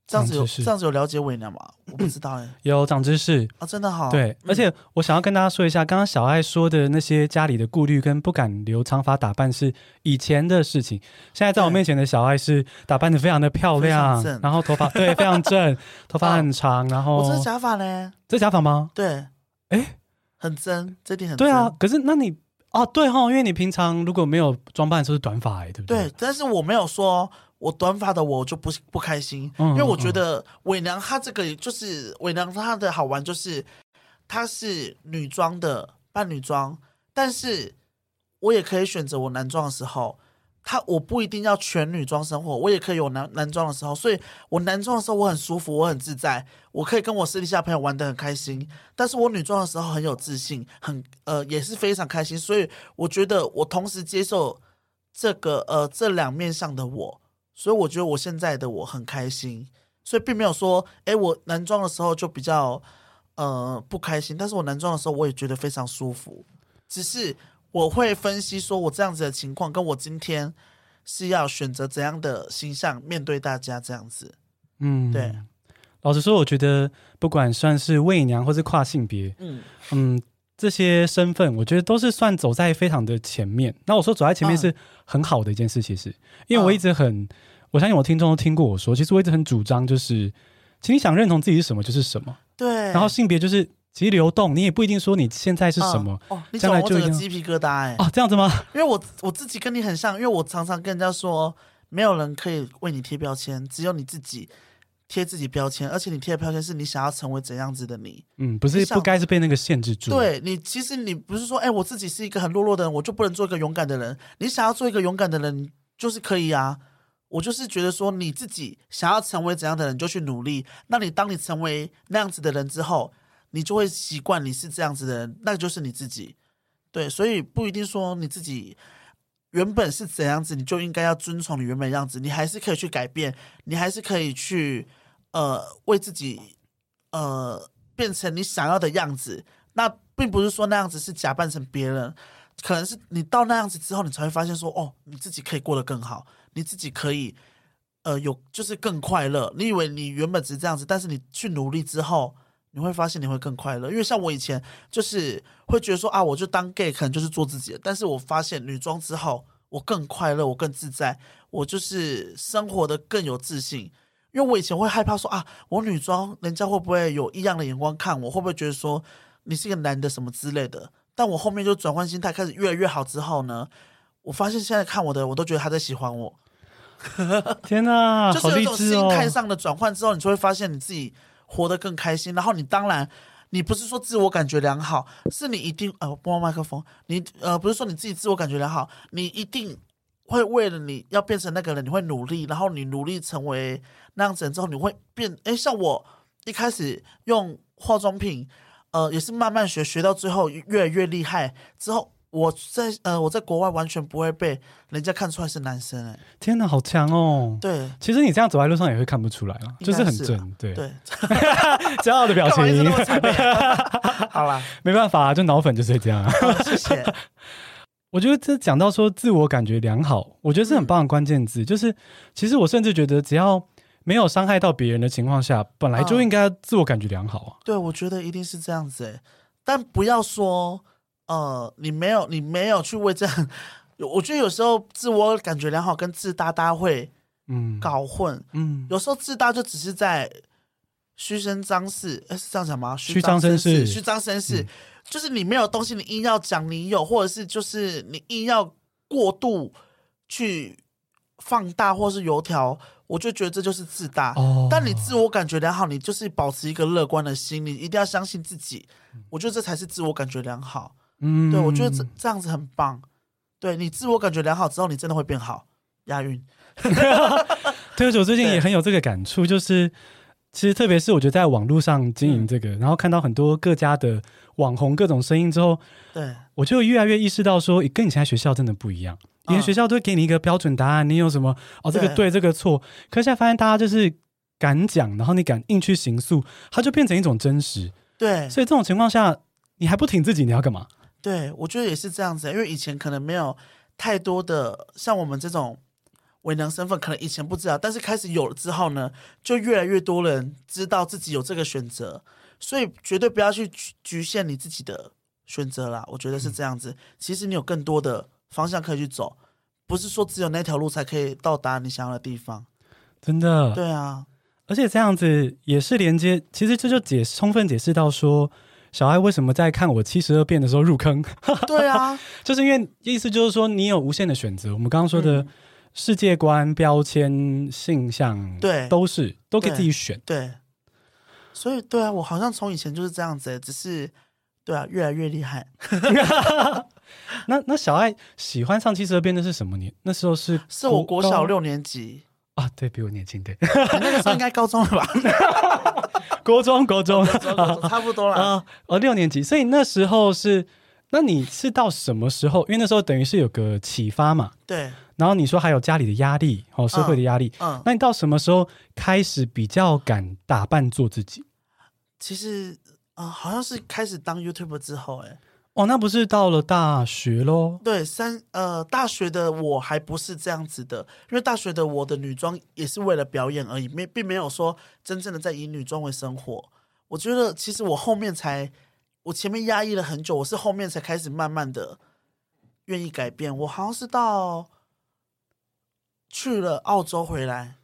这样子有这样子有了解伪娘吗？我不知道哎、欸，有长知识啊，真的好。对，而且我想要跟大家说一下，刚刚小爱说的那些家里的顾虑跟不敢留长发打扮是以前的事情，现在在我面前的小爱是打扮的非常的漂亮，然后头发对非常正，头发很长，然后我这是假发呢？这是假发吗？对，哎，很真，这点很对啊。可是那你哦，对哈，因为你平常如果没有装扮的时候是短发哎，对不对？对，但是我没有说。我短发的我就不不开心，因为我觉得伪娘她这个就是伪娘她的好玩就是，她是女装的扮女装，但是我也可以选择我男装的时候，他我不一定要全女装生活，我也可以有男男装的时候，所以我男装的时候我很舒服，我很自在，我可以跟我私底下朋友玩得很开心，但是我女装的时候很有自信，很呃也是非常开心，所以我觉得我同时接受这个呃这两面向的我。所以我觉得我现在的我很开心，所以并没有说，哎，我男装的时候就比较呃不开心，但是我男装的时候我也觉得非常舒服，只是我会分析说我这样子的情况，跟我今天是要选择怎样的形象面对大家这样子，嗯，对。老实说，我觉得不管算是伪娘或是跨性别，嗯嗯，这些身份我觉得都是算走在非常的前面。那我说走在前面是很好的一件事，其实，因为我一直很。我相信我听众都听过我说，其实我一直很主张，就是，请你想认同自己是什么就是什么。对。然后性别就是其实流动，你也不一定说你现在是什么。哦，你讲我整个鸡皮疙瘩哎。哦，这样子吗？因为我我自己跟你很像，因为我常常跟人家说，没有人可以为你贴标签，只有你自己贴自己标签，而且你贴的标签是你想要成为怎样子的你。嗯，不是不该是被那个限制住。对你，其实你不是说，哎，我自己是一个很懦弱的人，我就不能做一个勇敢的人。你想要做一个勇敢的人，就是可以啊。我就是觉得说，你自己想要成为怎样的人，就去努力。那你当你成为那样子的人之后，你就会习惯你是这样子的人，那就是你自己。对，所以不一定说你自己原本是怎样子，你就应该要遵从你原本样子。你还是可以去改变，你还是可以去呃为自己呃变成你想要的样子。那并不是说那样子是假扮成别人，可能是你到那样子之后，你才会发现说，哦，你自己可以过得更好。你自己可以，呃，有就是更快乐。你以为你原本只是这样子，但是你去努力之后，你会发现你会更快乐。因为像我以前就是会觉得说啊，我就当 gay 可能就是做自己的。但是我发现女装之后，我更快乐，我更自在，我就是生活的更有自信。因为我以前会害怕说啊，我女装人家会不会有异样的眼光看我，会不会觉得说你是一个男的什么之类的。但我后面就转换心态，开始越来越好之后呢，我发现现在看我的，我都觉得他在喜欢我。天哪，就是有一种心态上的转换之后，你就会发现你自己活得更开心。然后你当然，你不是说自我感觉良好，是你一定呃，播麦克风，你呃不是说你自己自我感觉良好，你一定会为了你要变成那个人，你会努力。然后你努力成为那样子人之后，你会变。哎，像我一开始用化妆品，呃，也是慢慢学，学到最后越来越厉害之后。我在呃，我在国外完全不会被人家看出来是男生哎！天哪，好强哦！对，其实你这样走在路上也会看不出来啊，就是很正，对对，骄傲的表情。好啦，没办法，就脑粉就是这样。谢谢。我觉得这讲到说自我感觉良好，我觉得是很棒的关键字。就是其实我甚至觉得，只要没有伤害到别人的情况下，本来就应该自我感觉良好啊。对，我觉得一定是这样子哎，但不要说。呃，你没有，你没有去为这样，我觉得有时候自我感觉良好跟自大大家会嗯。搞混，嗯，嗯有时候自大就只是在虚声张势，哎，是这样讲吗？虚张声势，虚张声势，就是你没有东西，你硬要讲你有，或者是就是你硬要过度去放大，或是油条，我就觉得这就是自大。哦，但你自我感觉良好，你就是保持一个乐观的心，你一定要相信自己，我觉得这才是自我感觉良好。嗯，对，我觉得这这样子很棒。对，你自我感觉良好之后，你真的会变好。押韵。对，我最近也很有这个感触，就是其实特别是我觉得在网络上经营这个，嗯、然后看到很多各家的网红各种声音之后，对，我就越来越意识到说，跟以前在学校真的不一样。以前学校都会给你一个标准答案，你有什么哦，这个对，对这个错。可是现在发现大家就是敢讲，然后你敢硬去行诉，它就变成一种真实。对，所以这种情况下，你还不挺自己，你要干嘛？对，我觉得也是这样子，因为以前可能没有太多的像我们这种伪娘身份，可能以前不知道，但是开始有了之后呢，就越来越多人知道自己有这个选择，所以绝对不要去局限你自己的选择啦。我觉得是这样子，嗯、其实你有更多的方向可以去走，不是说只有那条路才可以到达你想要的地方。真的，对啊，而且这样子也是连接，其实这就解充分解释到说。小爱为什么在看我七十二变的时候入坑？对啊，就是因为意思就是说你有无限的选择。我们刚刚说的世界观、标签、性向，对，都是都可以自己选。对，所以对啊，我好像从以前就是这样子，只是对啊，越来越厉害。那那小爱喜欢上七十二变的是什么年？那时候是是我国小六年级啊，对比我年轻，对，那个时候应该高中了吧？国中，国中，差不多了 啊。哦，六年级，所以那时候是，那你是到什么时候？因为那时候等于是有个启发嘛。对。然后你说还有家里的压力，哦，社会的压力。嗯。那你到什么时候开始比较敢打扮做自己？其实，啊、呃，好像是开始当 YouTuber 之后，哎。哦，那不是到了大学喽？对，三呃，大学的我还不是这样子的，因为大学的我的女装也是为了表演而已，没并没有说真正的在以女装为生活。我觉得其实我后面才，我前面压抑了很久，我是后面才开始慢慢的愿意改变。我好像是到去了澳洲回来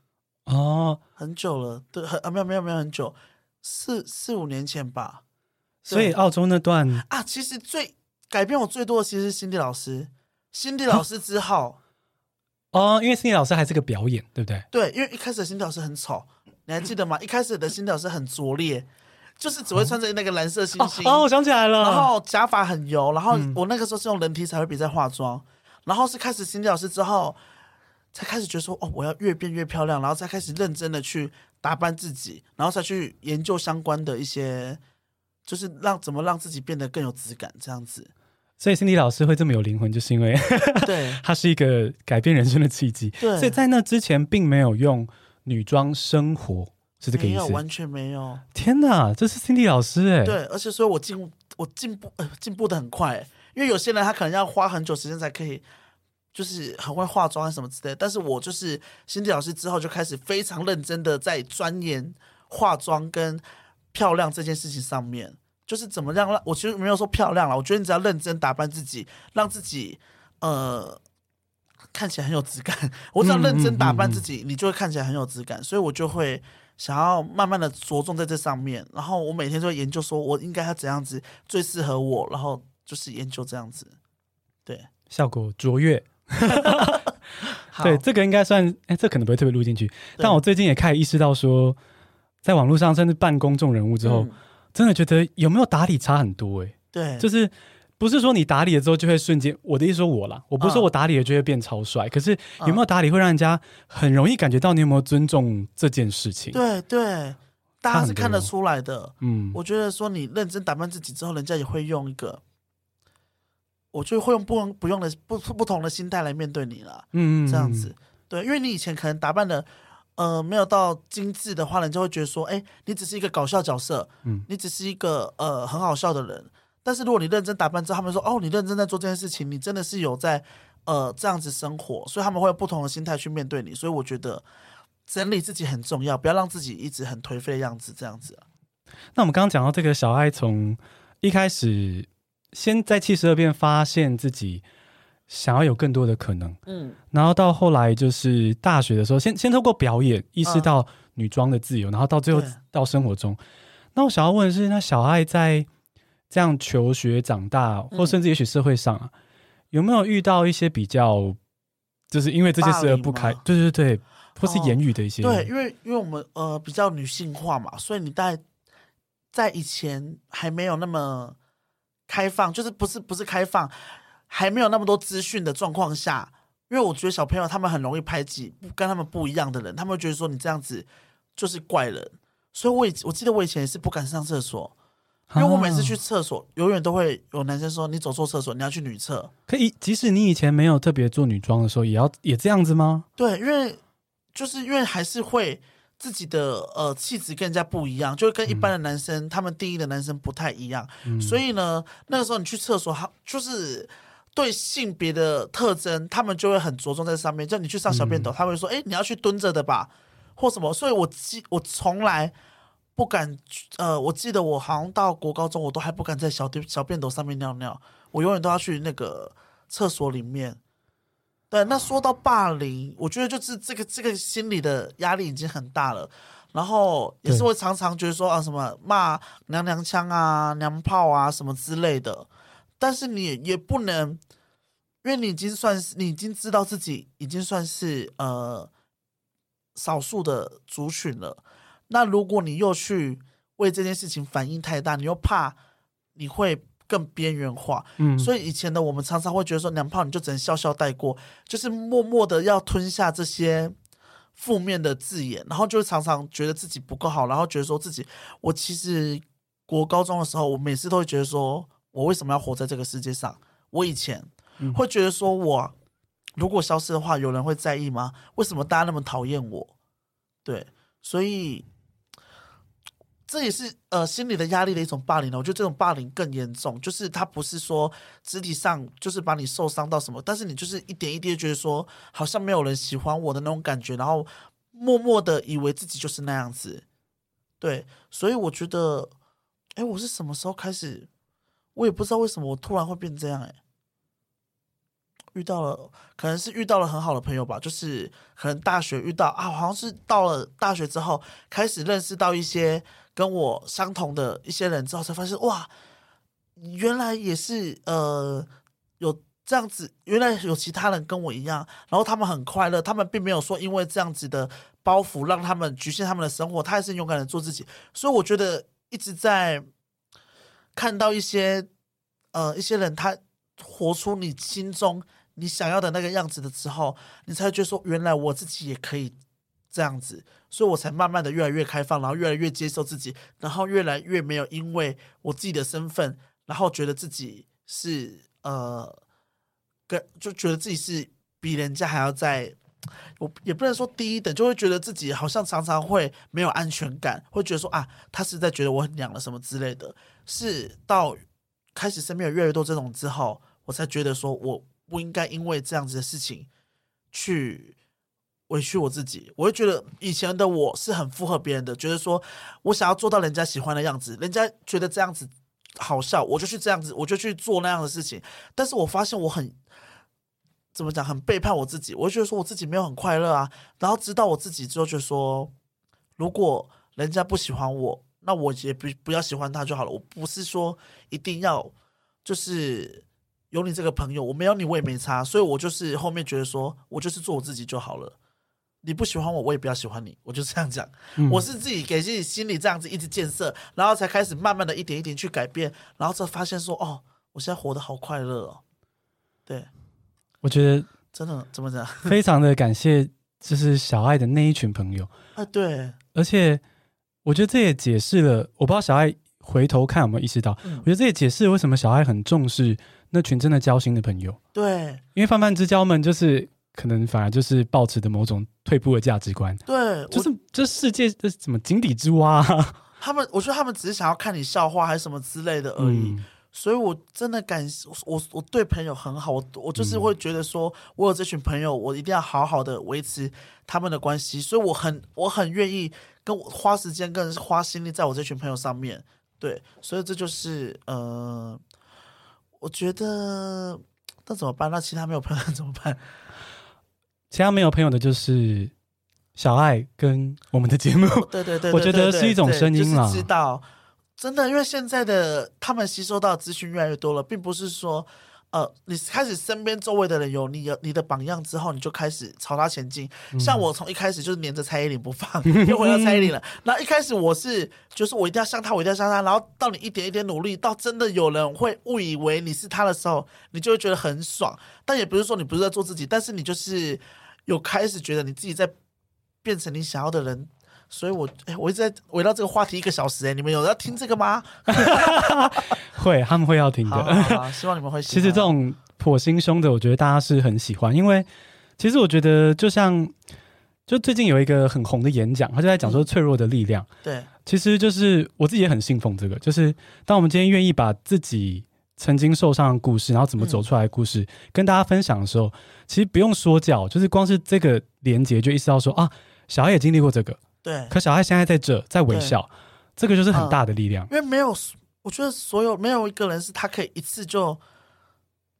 哦，很久了，对，很啊没有没有没有很久，四四五年前吧。所以澳洲那段啊，其实最改变我最多的其实是辛迪老师。辛迪老师之后，哦，因为辛迪老师还是个表演，对不对？对，因为一开始的辛迪老师很丑，你还记得吗？一开始的辛迪老师很拙劣，就是只会穿着那个蓝色星星。哦，我想起来了。然后假发很油，然后我那个时候是用人体彩绘笔在化妆，然后是开始辛迪老师之后，才开始觉得说，哦，我要越变越漂亮，然后才开始认真的去打扮自己，然后才去研究相关的一些。就是让怎么让自己变得更有质感，这样子。所以辛迪老师会这么有灵魂，就是因为对，他是一个改变人生的契机。对，所以在那之前并没有用女装生活，是这个意思？没有，完全没有。天哪，这是辛迪老师哎。对，而且所以我进我进步呃进步的很快，因为有些人他可能要花很久时间才可以，就是很会化妆啊什么之类的。但是我就是辛迪老师之后就开始非常认真的在钻研化妆跟。漂亮这件事情上面，就是怎么样让我其实没有说漂亮了。我觉得你只要认真打扮自己，让自己呃看起来很有质感。我只要认真打扮自己，你就会看起来很有质感。所以我就会想要慢慢的着重在这上面。然后我每天都会研究，说我应该要怎样子最适合我，然后就是研究这样子。对，效果卓越。对，这个应该算，哎，这可能不会特别录进去。但我最近也开始意识到说。在网络上，甚至扮公众人物之后，嗯、真的觉得有没有打理差很多哎、欸。对，就是不是说你打理了之后就会瞬间，我的意思说我啦，我不是说我打理了就会变超帅，嗯、可是有没有打理会让人家很容易感觉到你有没有尊重这件事情？对对，大家是看得出来的。嗯，我觉得说你认真打扮自己之后，人家也会用一个，我就会用不用不用的不不同的心态来面对你了。嗯，这样子，对，因为你以前可能打扮的。呃，没有到精致的话，人就会觉得说，哎，你只是一个搞笑角色，嗯，你只是一个呃很好笑的人。但是如果你认真打扮之后，他们说，哦，你认真在做这件事情，你真的是有在呃这样子生活，所以他们会有不同的心态去面对你。所以我觉得整理自己很重要，不要让自己一直很颓废的样子，这样子啊。那我们刚刚讲到这个小爱，从一开始先在七十二变发现自己。想要有更多的可能，嗯，然后到后来就是大学的时候，先先透过表演意识到女装的自由，嗯、然后到最后到生活中。那我想要问的是，那小爱在这样求学长大，或甚至也许社会上啊，嗯、有没有遇到一些比较，就是因为这些事而不开？对对对，或是言语的一些？对，因为因为我们呃比较女性化嘛，所以你在在以前还没有那么开放，就是不是不是开放。还没有那么多资讯的状况下，因为我觉得小朋友他们很容易排挤不跟他们不一样的人，他们会觉得说你这样子就是怪人，所以我以我记得我以前也是不敢上厕所，因为我每次去厕所，啊、永远都会有男生说你走错厕所，你要去女厕。可以，即使你以前没有特别做女装的时候，也要也这样子吗？对，因为就是因为还是会自己的呃气质跟人家不一样，就会跟一般的男生、嗯、他们定义的男生不太一样。嗯、所以呢，那个时候你去厕所，他就是对性别的特征，他们就会很着重在上面。就你去上小便斗，嗯、他会说：“哎，你要去蹲着的吧，或什么。”所以我记我从来不敢呃，我记得我好像到国高中，我都还不敢在小便小便斗上面尿尿，我永远都要去那个厕所里面。对，那说到霸凌，我觉得就是这个这个心理的压力已经很大了，然后也是会常常觉得说啊什么骂娘娘腔啊、娘炮啊什么之类的，但是你也，不能，因为你已经算是你已经知道自己已经算是呃少数的族群了，那如果你又去为这件事情反应太大，你又怕你会。更边缘化，嗯，所以以前的我们常常会觉得说娘炮你就只能笑笑带过，就是默默的要吞下这些负面的字眼，然后就会常常觉得自己不够好，然后觉得说自己，我其实国高中的时候，我每次都会觉得说我为什么要活在这个世界上？我以前会觉得说我如果消失的话，有人会在意吗？为什么大家那么讨厌我？对，所以。这也是呃心理的压力的一种霸凌呢。我觉得这种霸凌更严重，就是他不是说肢体上就是把你受伤到什么，但是你就是一点一滴觉得说好像没有人喜欢我的那种感觉，然后默默的以为自己就是那样子。对，所以我觉得，哎，我是什么时候开始？我也不知道为什么我突然会变这样。哎，遇到了，可能是遇到了很好的朋友吧，就是可能大学遇到啊，好像是到了大学之后开始认识到一些。跟我相同的一些人之后，才发现哇，原来也是呃有这样子，原来有其他人跟我一样，然后他们很快乐，他们并没有说因为这样子的包袱让他们局限他们的生活，他还是勇敢的做自己。所以我觉得一直在看到一些呃一些人，他活出你心中你想要的那个样子的时候，你才会觉得说，原来我自己也可以这样子。所以我才慢慢的越来越开放，然后越来越接受自己，然后越来越没有因为我自己的身份，然后觉得自己是呃，跟就觉得自己是比人家还要在，我也不能说低一等，就会觉得自己好像常常会没有安全感，会觉得说啊，他是在觉得我很娘了什么之类的。是到开始身边有越来越多这种之后，我才觉得说我不应该因为这样子的事情去。委屈我自己，我会觉得以前的我是很附和别人的，觉得说我想要做到人家喜欢的样子，人家觉得这样子好笑，我就去这样子，我就去做那样的事情。但是我发现我很怎么讲，很背叛我自己，我就觉得说我自己没有很快乐啊。然后知道我自己之后，就说如果人家不喜欢我，那我也不不要喜欢他就好了。我不是说一定要就是有你这个朋友，我没有你我也没差，所以我就是后面觉得说我就是做我自己就好了。你不喜欢我，我也不要喜欢你，我就这样讲。嗯、我是自己给自己心里这样子一直建设，然后才开始慢慢的一点一点去改变，然后才发现说，哦，我现在活得好快乐哦。对，我觉得真的怎么讲，非常的感谢，就是小爱的那一群朋友啊。对，而且我觉得这也解释了，我不知道小爱回头看有没有意识到，嗯、我觉得这也解释了为什么小爱很重视那群真的交心的朋友。对，因为泛泛之交们就是。可能反而就是抱持的某种退步的价值观，对，就是这世界这什么井底之蛙啊，他们，我觉得他们只是想要看你笑话还是什么之类的而已。嗯、所以，我真的感我我对朋友很好，我我就是会觉得说，我有这群朋友，我一定要好好的维持他们的关系。所以，我很我很愿意跟我花时间跟花心力在我这群朋友上面。对，所以这就是呃，我觉得那怎么办？那其他没有朋友怎么办？其他没有朋友的，就是小爱跟我们的节目。对对对，我觉得是一种声音啦。就是、知道，真的，因为现在的他们吸收到资讯越来越多了，并不是说，呃，你开始身边周围的人有你有你的榜样之后，你就开始朝他前进。嗯、像我从一开始就是黏着蔡依林不放，又回到蔡依林了。那一开始我是，就是我一定要像他，我一定要像他。然后到你一点一点努力，到真的有人会误以为你是他的时候，你就会觉得很爽。但也不是说你不是在做自己，但是你就是有开始觉得你自己在变成你想要的人，所以我哎，我一直在围绕这个话题一个小时哎，你们有要听这个吗？会，他们会要听的。好好好，希望你们会喜欢。其实这种破心胸的，我觉得大家是很喜欢，因为其实我觉得就像就最近有一个很红的演讲，他就在讲说脆弱的力量。嗯、对，其实就是我自己也很信奉这个，就是当我们今天愿意把自己曾经受伤的故事，然后怎么走出来的故事，嗯、跟大家分享的时候，其实不用说教，就是光是这个连接就意识到说啊，小孩也经历过这个。对。可小孩现在在这，在微笑，这个就是很大的力量。嗯、因为没有，我觉得所有没有一个人是他可以一次就，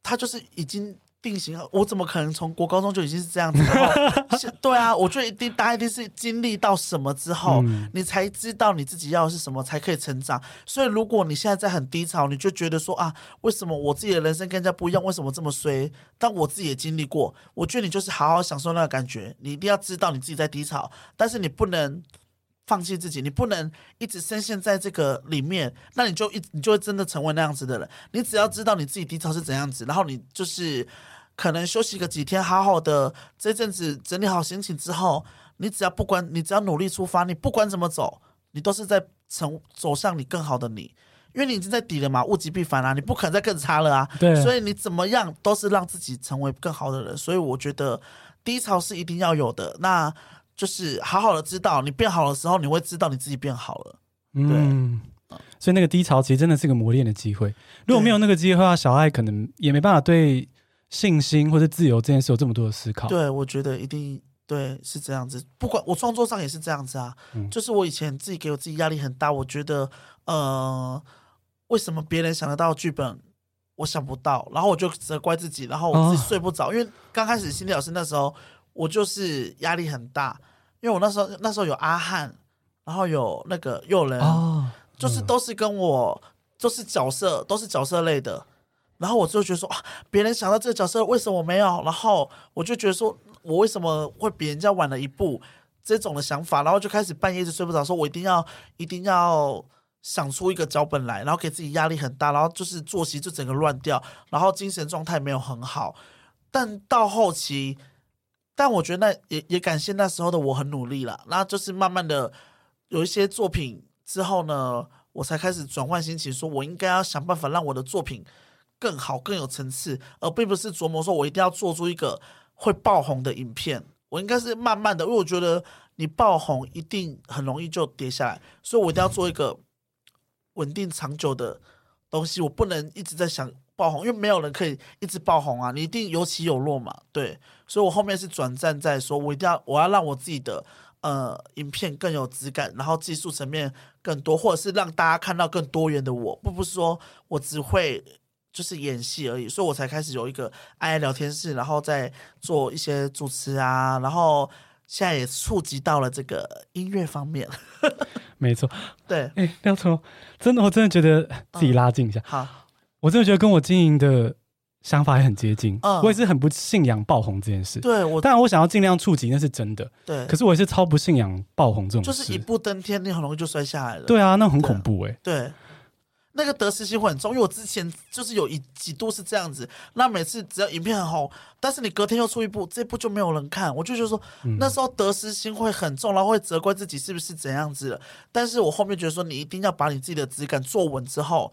他就是已经。定型，我怎么可能从国高中就已经是这样子的？对啊，我觉得一定，大家一定是经历到什么之后，嗯、你才知道你自己要的是什么，才可以成长。所以，如果你现在在很低潮，你就觉得说啊，为什么我自己的人生跟人家不一样？为什么这么衰？但我自己也经历过，我觉得你就是好好享受那个感觉。你一定要知道你自己在低潮，但是你不能。放弃自己，你不能一直深陷在这个里面，那你就一你就会真的成为那样子的人。你只要知道你自己低潮是怎样子，然后你就是可能休息个几天，好好的这阵子整理好心情之后，你只要不管你只要努力出发，你不管怎么走，你都是在成走向你更好的你，因为你已经在底了嘛，物极必反啊，你不可能再更差了啊。对，所以你怎么样都是让自己成为更好的人。所以我觉得低潮是一定要有的。那。就是好好的知道你变好的时候，你会知道你自己变好了。嗯，所以那个低潮其实真的是个磨练的机会。如果没有那个机会的话，小爱可能也没办法对信心或者自由这件事有这么多的思考。对，我觉得一定对是这样子。不管我创作上也是这样子啊，嗯、就是我以前自己给我自己压力很大。我觉得，呃，为什么别人想得到剧本，我想不到，然后我就责怪自己，然后我自己睡不着，哦、因为刚开始心理老师那时候。我就是压力很大，因为我那时候那时候有阿汉，然后有那个诱人，哦、就是都是跟我就是角色，都是角色类的，然后我就觉得说啊，别人想到这个角色，为什么我没有？然后我就觉得说，我为什么会比人家晚了一步？这种的想法，然后就开始半夜就睡不着，说我一定要一定要想出一个脚本来，然后给自己压力很大，然后就是作息就整个乱掉，然后精神状态没有很好，但到后期。但我觉得那也也感谢那时候的我很努力了，那就是慢慢的有一些作品之后呢，我才开始转换心情，说我应该要想办法让我的作品更好、更有层次，而并不是琢磨说我一定要做出一个会爆红的影片。我应该是慢慢的，因为我觉得你爆红一定很容易就跌下来，所以我一定要做一个稳定长久的东西，我不能一直在想。爆红，因为没有人可以一直爆红啊，你一定有起有落嘛，对，所以我后面是转战在说，我一定要我要让我自己的呃影片更有质感，然后技术层面更多，或者是让大家看到更多元的我，不不是说我只会就是演戏而已，所以我才开始有一个爱爱聊天室，然后再做一些主持啊，然后现在也触及到了这个音乐方面，没错，对，哎，廖聪，真的，我真的觉得自己拉近一下，嗯、好。我真的觉得跟我经营的想法也很接近。嗯，我也是很不信仰爆红这件事。对，我当然我想要尽量触及，那是真的。对，可是我也是超不信仰爆红这种事。就是一步登天，你很容易就摔下来了。对啊，那很恐怖哎、欸。对，那个得失心会很重，因为我之前就是有一几度是这样子。那每次只要影片很红，但是你隔天又出一部，这部就没有人看，我就觉得说、嗯、那时候得失心会很重，然后会责怪自己是不是怎样子了。但是我后面觉得说，你一定要把你自己的质感做稳之后，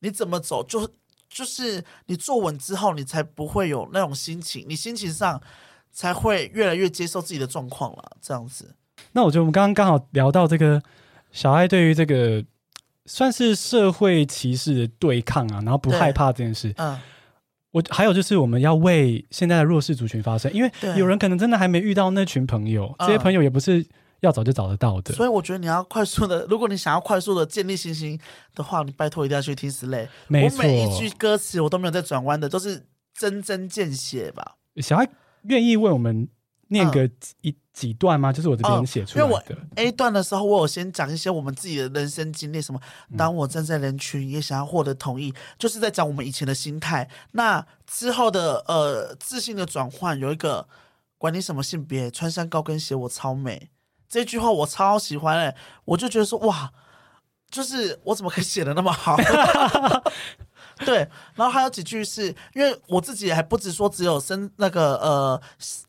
你怎么走就。就是你坐稳之后，你才不会有那种心情，你心情上才会越来越接受自己的状况了。这样子，那我觉得我们刚刚刚好聊到这个小爱对于这个算是社会歧视的对抗啊，然后不害怕这件事。嗯，我还有就是我们要为现在的弱势族群发声，因为有人可能真的还没遇到那群朋友，这些朋友也不是。要找就找得到的，所以我觉得你要快速的，如果你想要快速的建立信心的话，你拜托一定要去听 Slay。我每一句歌词我都没有在转弯的，都是针针见血吧。小爱愿意为我们念个一、嗯、几段吗？就是我这边写出来的。因为我 A 段的时候，我有先讲一些我们自己的人生经历，什么当我站在人群也想要获得同意，嗯、就是在讲我们以前的心态。那之后的呃自信的转换，有一个管你什么性别，穿上高跟鞋我超美。这句话我超喜欢哎、欸，我就觉得说哇，就是我怎么可以写的那么好？对，然后还有几句是因为我自己还不止说只有身那个呃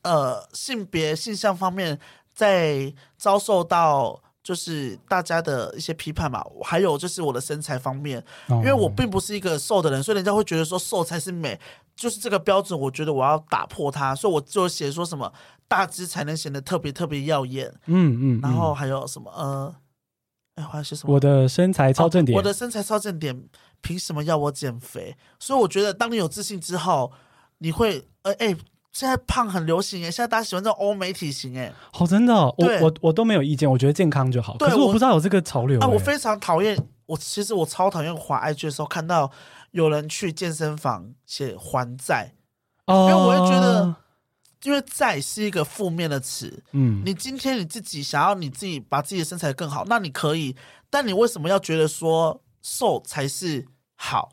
呃性别性向方面在遭受到就是大家的一些批判嘛，还有就是我的身材方面，哦、因为我并不是一个瘦的人，所以人家会觉得说瘦才是美，就是这个标准，我觉得我要打破它，所以我就写说什么大只才能显得特别特别耀眼，嗯嗯，嗯然后还有什么呃，哎，还有些什么？我的身材超正点，哦，我的身材超正点，凭什么要我减肥？所以我觉得，当你有自信之后，你会呃哎。现在胖很流行哎，现在大家喜欢这种欧美体型哎。好，真的，我我我都没有意见，我觉得健康就好。可是我不知道有这个潮流啊，我非常讨厌。我其实我超讨厌滑 IG 的时候看到有人去健身房写还债，哦因为我会觉得，因为债是一个负面的词。嗯，你今天你自己想要你自己把自己的身材更好，那你可以，但你为什么要觉得说瘦才是好？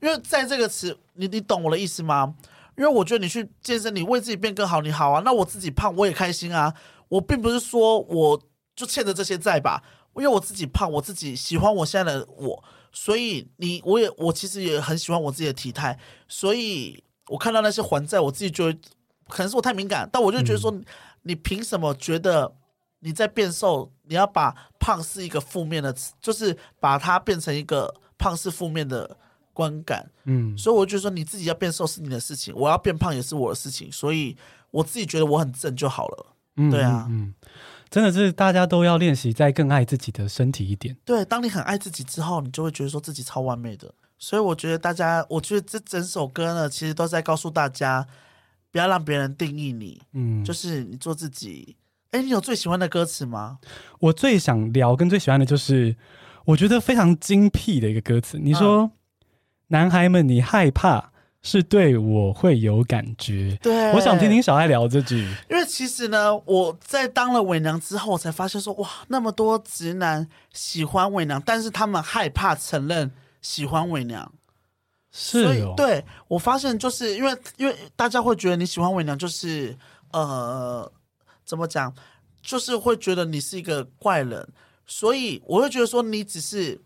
因为在这个词，你你懂我的意思吗？因为我觉得你去健身，你为自己变更好，你好啊。那我自己胖，我也开心啊。我并不是说我就欠着这些债吧，因为我自己胖，我自己喜欢我现在的我，所以你我也我其实也很喜欢我自己的体态。所以我看到那些还债，我自己觉得可能是我太敏感，但我就觉得说，你凭什么觉得你在变瘦？你要把胖是一个负面的词，就是把它变成一个胖是负面的。观感，嗯，所以我就说你自己要变瘦是你的事情，我要变胖也是我的事情，所以我自己觉得我很正就好了，嗯，对啊，嗯，真的是大家都要练习再更爱自己的身体一点。对，当你很爱自己之后，你就会觉得说自己超完美的。所以我觉得大家，我觉得这整首歌呢，其实都在告诉大家，不要让别人定义你，嗯，就是你做自己。哎，你有最喜欢的歌词吗？我最想聊跟最喜欢的就是，我觉得非常精辟的一个歌词。你说。嗯男孩们，你害怕是对我会有感觉。对，我想听听小爱聊这句。因为其实呢，我在当了伪娘之后，我才发现说，哇，那么多直男喜欢伪娘，但是他们害怕承认喜欢伪娘。是哦。所以，对，我发现就是因为，因为大家会觉得你喜欢伪娘，就是呃，怎么讲，就是会觉得你是一个怪人，所以我会觉得说你只是。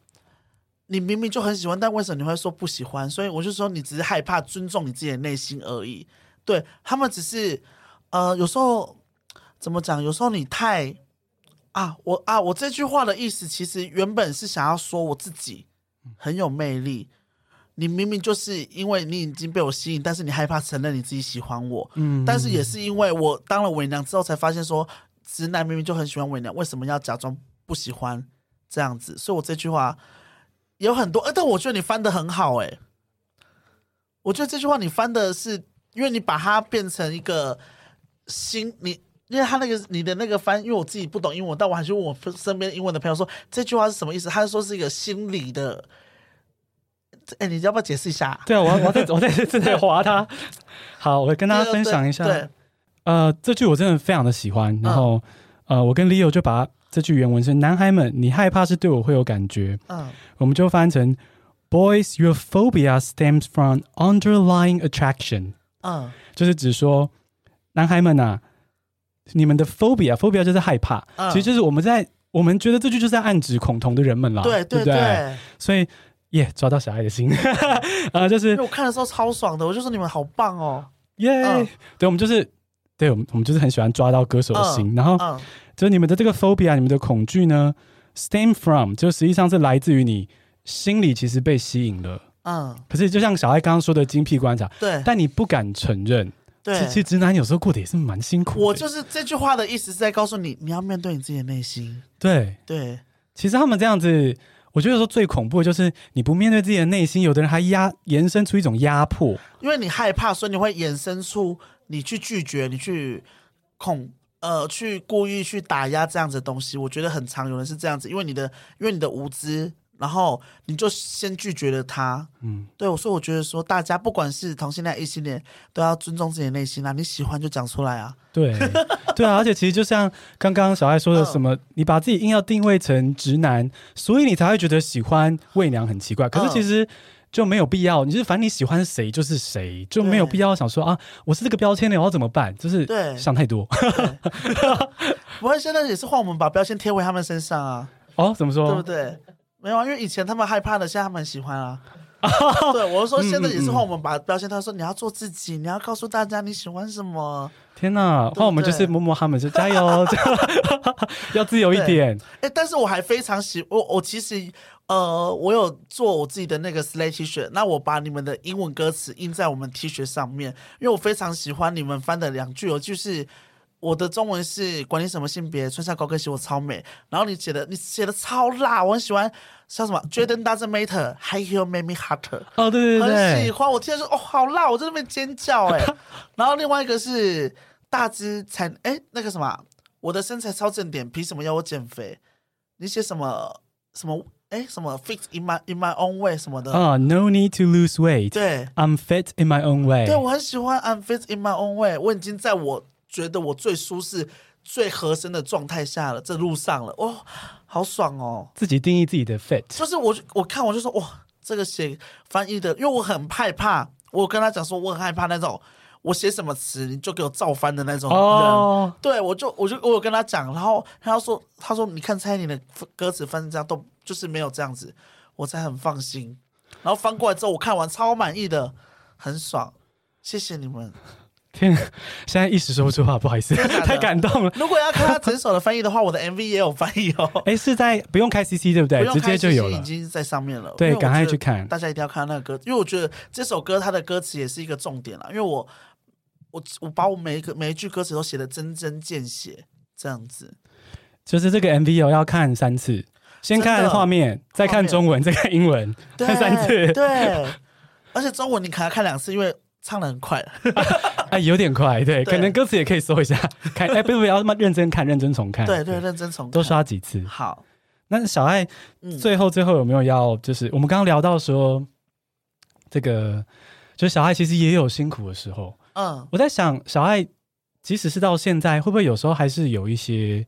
你明明就很喜欢，但为什么你会说不喜欢？所以我就说，你只是害怕尊重你自己的内心而已。对，他们只是，呃，有时候怎么讲？有时候你太啊，我啊，我这句话的意思其实原本是想要说我自己很有魅力。你明明就是因为你已经被我吸引，但是你害怕承认你自己喜欢我。嗯，但是也是因为我当了伪娘之后，才发现说，直男明明就很喜欢伪娘，为什么要假装不喜欢这样子？所以我这句话。有很多，呃，但我觉得你翻的很好，哎，我觉得这句话你翻的是，因为你把它变成一个心，你因为他那个你的那个翻，因为我自己不懂英文，但我还是问我身边英文的朋友说这句话是什么意思，他说是一个心理的，哎，你要不要解释一下？对啊，我我在我在正在划它，好，我跟大家分享一下，对，呃，这句我真的非常的喜欢，然后、嗯、呃，我跟 Leo 就把。这句原文是：男孩们，你害怕是对我会有感觉。嗯，我们就翻成：Boys, your phobia stems from underlying attraction。嗯，就是指说，男孩们呐、啊，你们的 phobia，phobia 就是害怕。嗯，其实就是我们在我们觉得这句就是在暗指恐同的人们啦。对对对，对对，所以耶，yeah, 抓到小爱的心啊，就是我看的时候超爽的，我就说你们好棒哦，耶 Yeah,、嗯！对，我们就是，对我们我们就是很喜欢抓到歌手的心，嗯、然后。嗯就你们的这个 phobia，你们的恐惧呢，stem from 就实际上是来自于你心里其实被吸引了，嗯。可是就像小爱刚刚说的精辟观察，对，但你不敢承认，对。其实直男有时候过得也是蛮辛苦的。我就是这句话的意思是在告诉你，你要面对你自己的内心。对对，其实他们这样子，我觉得说最恐怖的就是你不面对自己的内心，有的人还压延伸出一种压迫，因为你害怕，所以你会延伸出你去拒绝，你去恐。呃，去故意去打压这样子的东西，我觉得很常有人是这样子，因为你的，因为你的无知，然后你就先拒绝了他。嗯，对，所以我觉得说，大家不管是同性恋、异性恋，都要尊重自己的内心啊，你喜欢就讲出来啊。对，对啊，而且其实就像刚刚小爱说的，什么，嗯、你把自己硬要定位成直男，所以你才会觉得喜欢伪娘很奇怪。可是其实。嗯就没有必要，你就是反正你喜欢谁就是谁，就没有必要想说啊，我是这个标签的，我要怎么办？就是想太多。不会，现在也是换我们把标签贴回他们身上啊。哦，怎么说？对不对？没有啊，因为以前他们害怕的，现在他们喜欢啊。对，我是说现在也是换我们把标签，他说你要做自己，你要告诉大家你喜欢什么。天哪，换我们就是摸摸他们，就 加油，要自由一点。哎，但是我还非常喜我，我其实呃，我有做我自己的那个 Slay T 恤，那我把你们的英文歌词印在我们 T 恤上面，因为我非常喜欢你们翻的两句哦，就是。我的中文是管你什么性别，穿上高跟鞋我超美。然后你写的你写的超辣，我很喜欢。像什么 Jordan doesn't matter，High heel make me hotter。哦，对对对，很喜欢。我听到说哦，好辣，我在那边尖叫哎。然后另外一个是大只才哎，那个什么，我的身材超正点，凭什么要我减肥？你写什么什么哎什么 fit in my in my own way 什么的啊？No need to lose weight。对，I'm fit in my own way。对，我很喜欢 I'm fit in my own way。我已经在我。觉得我最舒适、最合身的状态下了，这路上了，哦，好爽哦！自己定义自己的 fit，就是我，我看我就说，哇，这个写翻译的，因为我很害怕，我跟他讲说，我很害怕那种，我写什么词你就给我照翻的那种人。哦、对，我就我就我有跟他讲，然后他说，他说，你看蔡依林的歌词翻成这样，都就是没有这样子，我才很放心。然后翻过来之后，我看完超满意的，很爽，谢谢你们。天，现在一时说不出话，不好意思，太感动了。如果要看他整首的翻译的话，我的 MV 也有翻译哦。哎，是在不用开 CC 对不对？直接就有了，已经在上面了。对，赶快去看，大家一定要看那个歌，因为我觉得这首歌它的歌词也是一个重点了。因为我我我把我每一个每一句歌词都写的真真见血，这样子。就是这个 MV 哦，要看三次，先看画面，再看中文，再看英文，看三次。对，而且中文你可能要看两次，因为。唱的很快，哎，有点快，对，可能歌词也可以搜一下，看，哎，不不要那么认真看，认真重看，对对，认真重看，多刷几次。好，那小爱最后最后有没有要，就是我们刚刚聊到说，这个就是小爱其实也有辛苦的时候，嗯，我在想，小爱即使是到现在，会不会有时候还是有一些，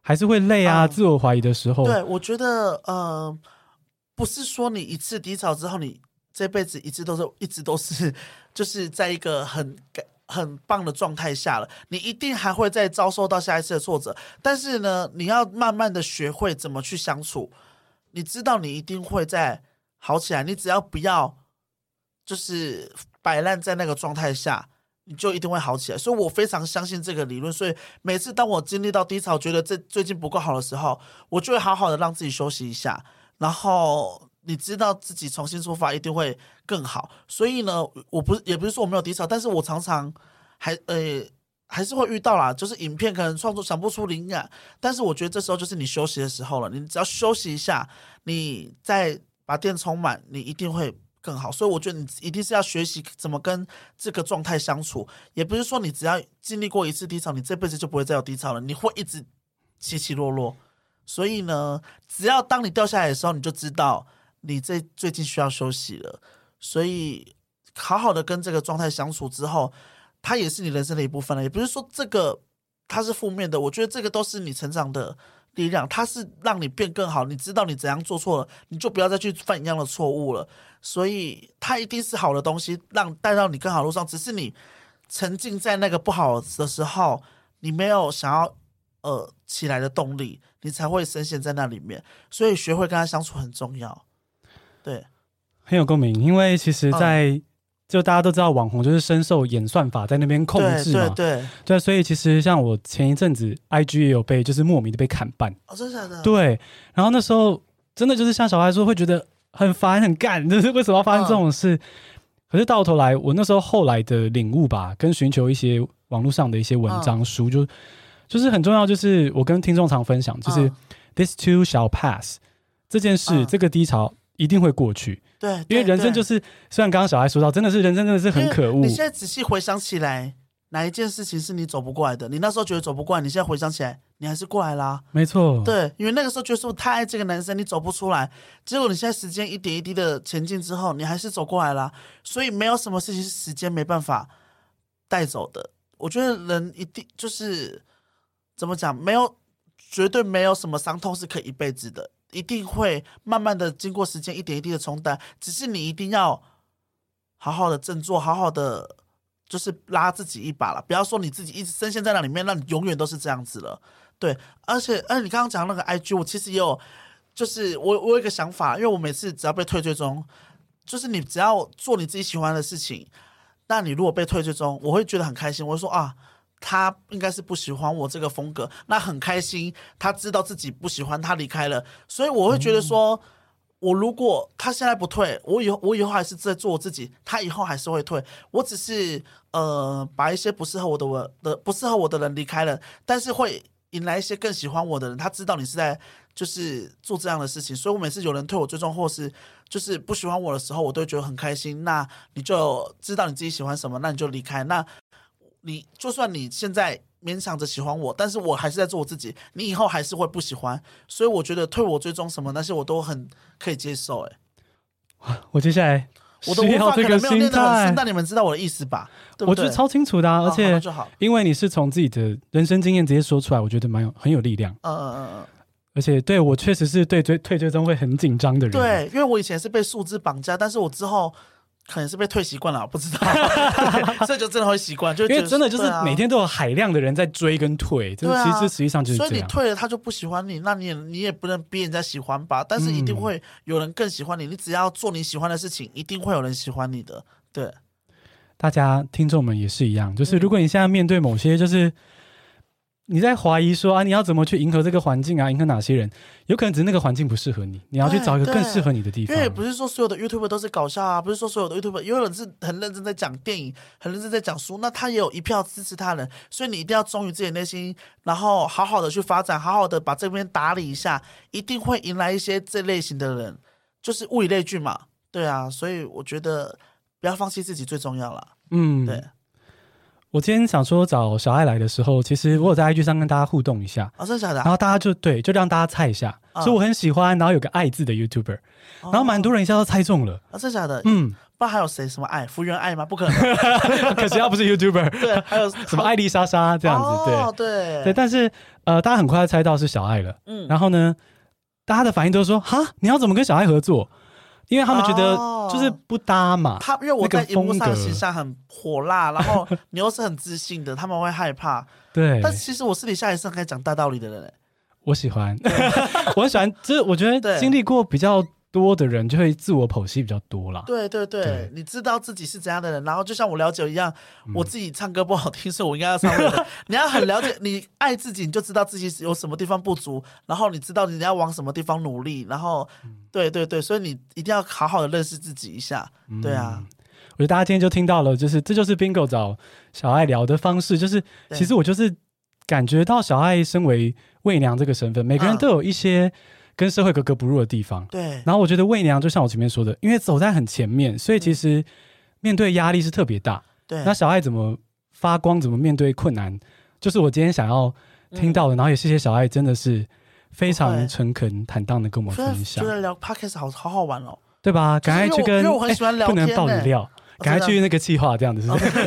还是会累啊，自我怀疑的时候？对，我觉得，呃，不是说你一次低潮之后，你这辈子一直都是一直都是。就是在一个很很棒的状态下了，你一定还会再遭受到下一次的挫折，但是呢，你要慢慢的学会怎么去相处。你知道你一定会再好起来，你只要不要就是摆烂在那个状态下，你就一定会好起来。所以我非常相信这个理论。所以每次当我经历到低潮，觉得这最近不够好的时候，我就会好好的让自己休息一下，然后。你知道自己重新出发一定会更好，所以呢，我不是也不是说我没有低潮，但是我常常还呃还是会遇到啦，就是影片可能创作想不出灵感，但是我觉得这时候就是你休息的时候了，你只要休息一下，你再把电充满，你一定会更好。所以我觉得你一定是要学习怎么跟这个状态相处，也不是说你只要经历过一次低潮，你这辈子就不会再有低潮了，你会一直起起落落。所以呢，只要当你掉下来的时候，你就知道。你这最近需要休息了，所以好好的跟这个状态相处之后，它也是你人生的一部分了。也不是说这个它是负面的，我觉得这个都是你成长的力量，它是让你变更好。你知道你怎样做错了，你就不要再去犯一样的错误了。所以它一定是好的东西，让带到你更好路上。只是你沉浸在那个不好的时候，你没有想要呃起来的动力，你才会深陷在那里面。所以学会跟他相处很重要。对，很有共鸣，因为其实在，在、嗯、就大家都知道，网红就是深受演算法在那边控制嘛，对对所以其实像我前一阵子，IG 也有被就是莫名的被砍半，哦，真的假的？对，然后那时候真的就是像小孩说，会觉得很烦很干，就是为什么要发生这种事？嗯、可是到头来，我那时候后来的领悟吧，跟寻求一些网络上的一些文章、嗯、书，就就是很重要，就是我跟听众常分享，就是 this too shall pass 这件事，嗯、这个低潮。一定会过去，对，因为人生就是，虽然刚刚小孩说到，真的是人生真的是很可恶。你现在仔细回想起来，哪一件事情是你走不过来的？你那时候觉得走不过来，你现在回想起来，你还是过来啦。没错，对，因为那个时候觉得说太爱这个男生，你走不出来。结果你现在时间一点一滴的前进之后，你还是走过来啦。所以没有什么事情是时间没办法带走的。我觉得人一定就是怎么讲，没有绝对没有什么伤痛是可以一辈子的。一定会慢慢的经过时间一点一滴的冲淡，只是你一定要好好的振作，好好的就是拉自己一把了，不要说你自己一直深陷在那里面，那你永远都是这样子了。对，而且，哎，你刚刚讲那个 IG，我其实也有，就是我我有一个想法，因为我每次只要被退追踪，就是你只要做你自己喜欢的事情，那你如果被退追踪，我会觉得很开心。我会说啊，他应该是不喜欢我这个风格，那很开心，他知道自己不喜欢，他离开了，所以我会觉得说。嗯我如果他现在不退，我以后我以后还是在做我自己，他以后还是会退。我只是呃把一些不适合我的我的不适合我的人离开了，但是会引来一些更喜欢我的人。他知道你是在就是做这样的事情，所以我每次有人退我追踪或是就是不喜欢我的时候，我都觉得很开心。那你就知道你自己喜欢什么，那你就离开。那你就算你现在。勉强着喜欢我，但是我还是在做我自己。你以后还是会不喜欢，所以我觉得退我追踪什么那些我都很可以接受。哎，我接下来我的无法可能没有念得很深，但你们知道我的意思吧？对对，我觉得超清楚的、啊，而且因为你是从自己的人生经验直接说出来，我觉得蛮有很有力量。嗯嗯嗯嗯，而且对我确实是对追退追踪会很紧张的人。对，因为我以前是被数字绑架，但是我之后。可能是被退习惯了，我不知道，所以就真的会习惯，就因为真的就是每天都有海量的人在追跟退，这、啊、其实实际上就是。所以你退了，他就不喜欢你，那你也你也不能逼人家喜欢吧？但是一定会有人更喜欢你，你只要做你喜欢的事情，一定会有人喜欢你的。对，大家听众们也是一样，就是如果你现在面对某些就是。你在怀疑说啊，你要怎么去迎合这个环境啊？迎合哪些人？有可能只是那个环境不适合你，你要去找一个更适合你的地方。因为也不是说所有的 YouTuber 都是搞笑啊，不是说所有的 YouTuber，有人是很认真在讲电影，很认真在讲书，那他也有一票支持他人。所以你一定要忠于自己的内心，然后好好的去发展，好好的把这边打理一下，一定会迎来一些这类型的人，就是物以类聚嘛。对啊，所以我觉得不要放弃自己最重要了。嗯，对。我今天想说找小爱来的时候，其实我有在 IG 上跟大家互动一下，哦，真的假的？然后大家就对，就让大家猜一下，哦、所以我很喜欢，然后有个爱字的 YouTuber，、哦、然后蛮多人一下都猜中了，啊，真的假的？嗯，不知道还有谁？什么爱？福原爱吗？不可能，可惜他不是 YouTuber。对，还有 什么艾丽莎莎这样子？对，哦、对对，但是呃，大家很快猜到是小爱了，嗯，然后呢，大家的反应都是说，哈，你要怎么跟小爱合作？因为他们觉得就是不搭嘛，他因为我在荧幕上形象很火辣，然后你又是很自信的，他们会害怕。对，但其实我私底下也是很爱讲大道理的人。我喜欢，我很喜欢，就是我觉得经历过比较。多的人就会自我剖析比较多啦。对对对，对你知道自己是怎样的人，然后就像我了解一样，嗯、我自己唱歌不好听，所以我应该要唱歌。你要很了解，你爱自己，你就知道自己有什么地方不足，然后你知道你要往什么地方努力，然后，嗯、对对对，所以你一定要好好的认识自己一下。对啊，嗯、我觉得大家今天就听到了，就是这就是 Bingo 找小爱聊的方式，就是其实我就是感觉到小爱身为媚娘这个身份，每个人都有一些。跟社会格格不入的地方，对。然后我觉得魏娘就像我前面说的，因为走在很前面，所以其实面对压力是特别大。对。那小爱怎么发光？怎么面对困难？就是我今天想要听到的。嗯、然后也谢谢小爱，真的是非常诚恳坦荡的跟我们分享。觉得聊 Podcast 好好好玩哦，对吧？赶快去跟，因为我很喜欢聊天、欸，不能爆你料，赶快去那个计划这样子是不是。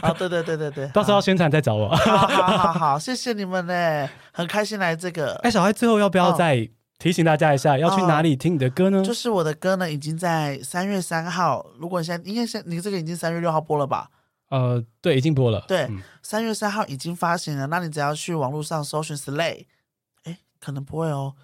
啊，对对对对对，到时候要宣传再找我。好好好好，谢谢你们呢，很开心来这个。哎，小艾最后要不要再？哦提醒大家一下，要去哪里听你的歌呢？哦、就是我的歌呢，已经在三月三号。如果你现在，应该现你这个已经三月六号播了吧？呃，对，已经播了。对，三、嗯、月三号已经发行了。那你只要去网络上搜寻 Slay，哎，可能不会哦。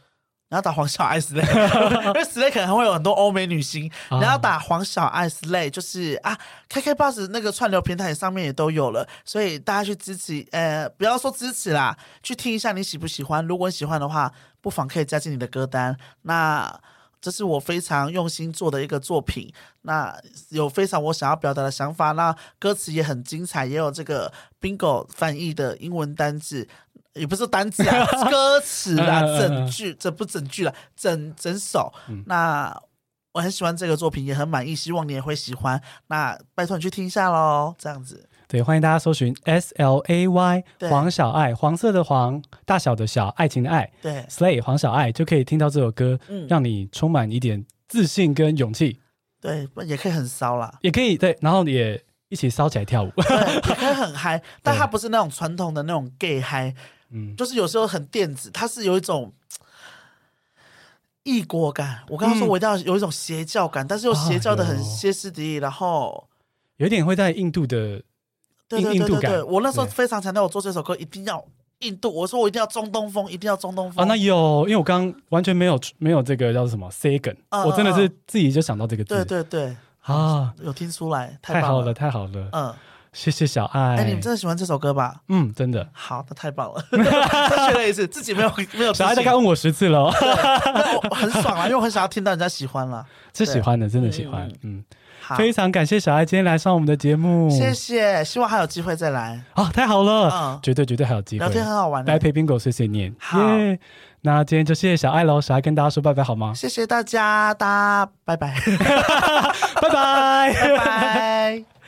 你要打黄小爱 Slay，因为 Slay 可能会有很多欧美女星。你要打黄小爱 Slay，就是啊，KKBOX 那个串流平台上面也都有了，所以大家去支持，呃，不要说支持啦，去听一下你喜不喜欢。如果你喜欢的话，不妨可以加进你的歌单。那这是我非常用心做的一个作品，那有非常我想要表达的想法。那歌词也很精彩，也有这个 Bingo 翻译的英文单字。也不是单字啊，歌词啊，整句，这不整句了，整整首。嗯、那我很喜欢这个作品，也很满意，希望你也会喜欢。那拜托你去听一下喽，这样子。对，欢迎大家搜寻 S L A Y 黄小爱，黄色的黄，大小的小，爱情的爱。对，Slay 黄小爱就可以听到这首歌，嗯、让你充满一点自信跟勇气。对，也可以很骚啦，也可以对，然后也一起骚起来跳舞，对，也可以很嗨，但它不是那种传统的那种 gay 嗨。嗯，就是有时候很电子，它是有一种异国感。我刚刚说我一定要有一种邪教感，嗯、但是又邪教的很歇斯底里，然后有点会在印度的印对对对对对，印度感。我那时候非常强调，我做这首歌一定要印度，我说我一定要中东风，一定要中东风。啊，那有，因为我刚刚完全没有没有这个叫什么 “sagan”，、嗯、我真的是自己就想到这个字。对对对，啊，有听出来，太好了，太好了。嗯，谢谢小爱。哎，你们真的喜欢这首歌吧？嗯，真的。好，那太棒了。再确认一次，自己没有没有。小爱大概问我十次了，我很爽啊，因为我很想要听到人家喜欢了，是喜欢的，真的喜欢，嗯。嗯非常感谢小爱今天来上我们的节目，谢谢，希望还有机会再来啊！太好了，嗯，绝对绝对还有机会，聊天很好玩，来陪 Bingo 碎碎念，好，yeah, 那今天就谢谢小爱喽，小爱跟大家说拜拜好吗？谢谢大家，大家 拜拜，拜拜，拜拜。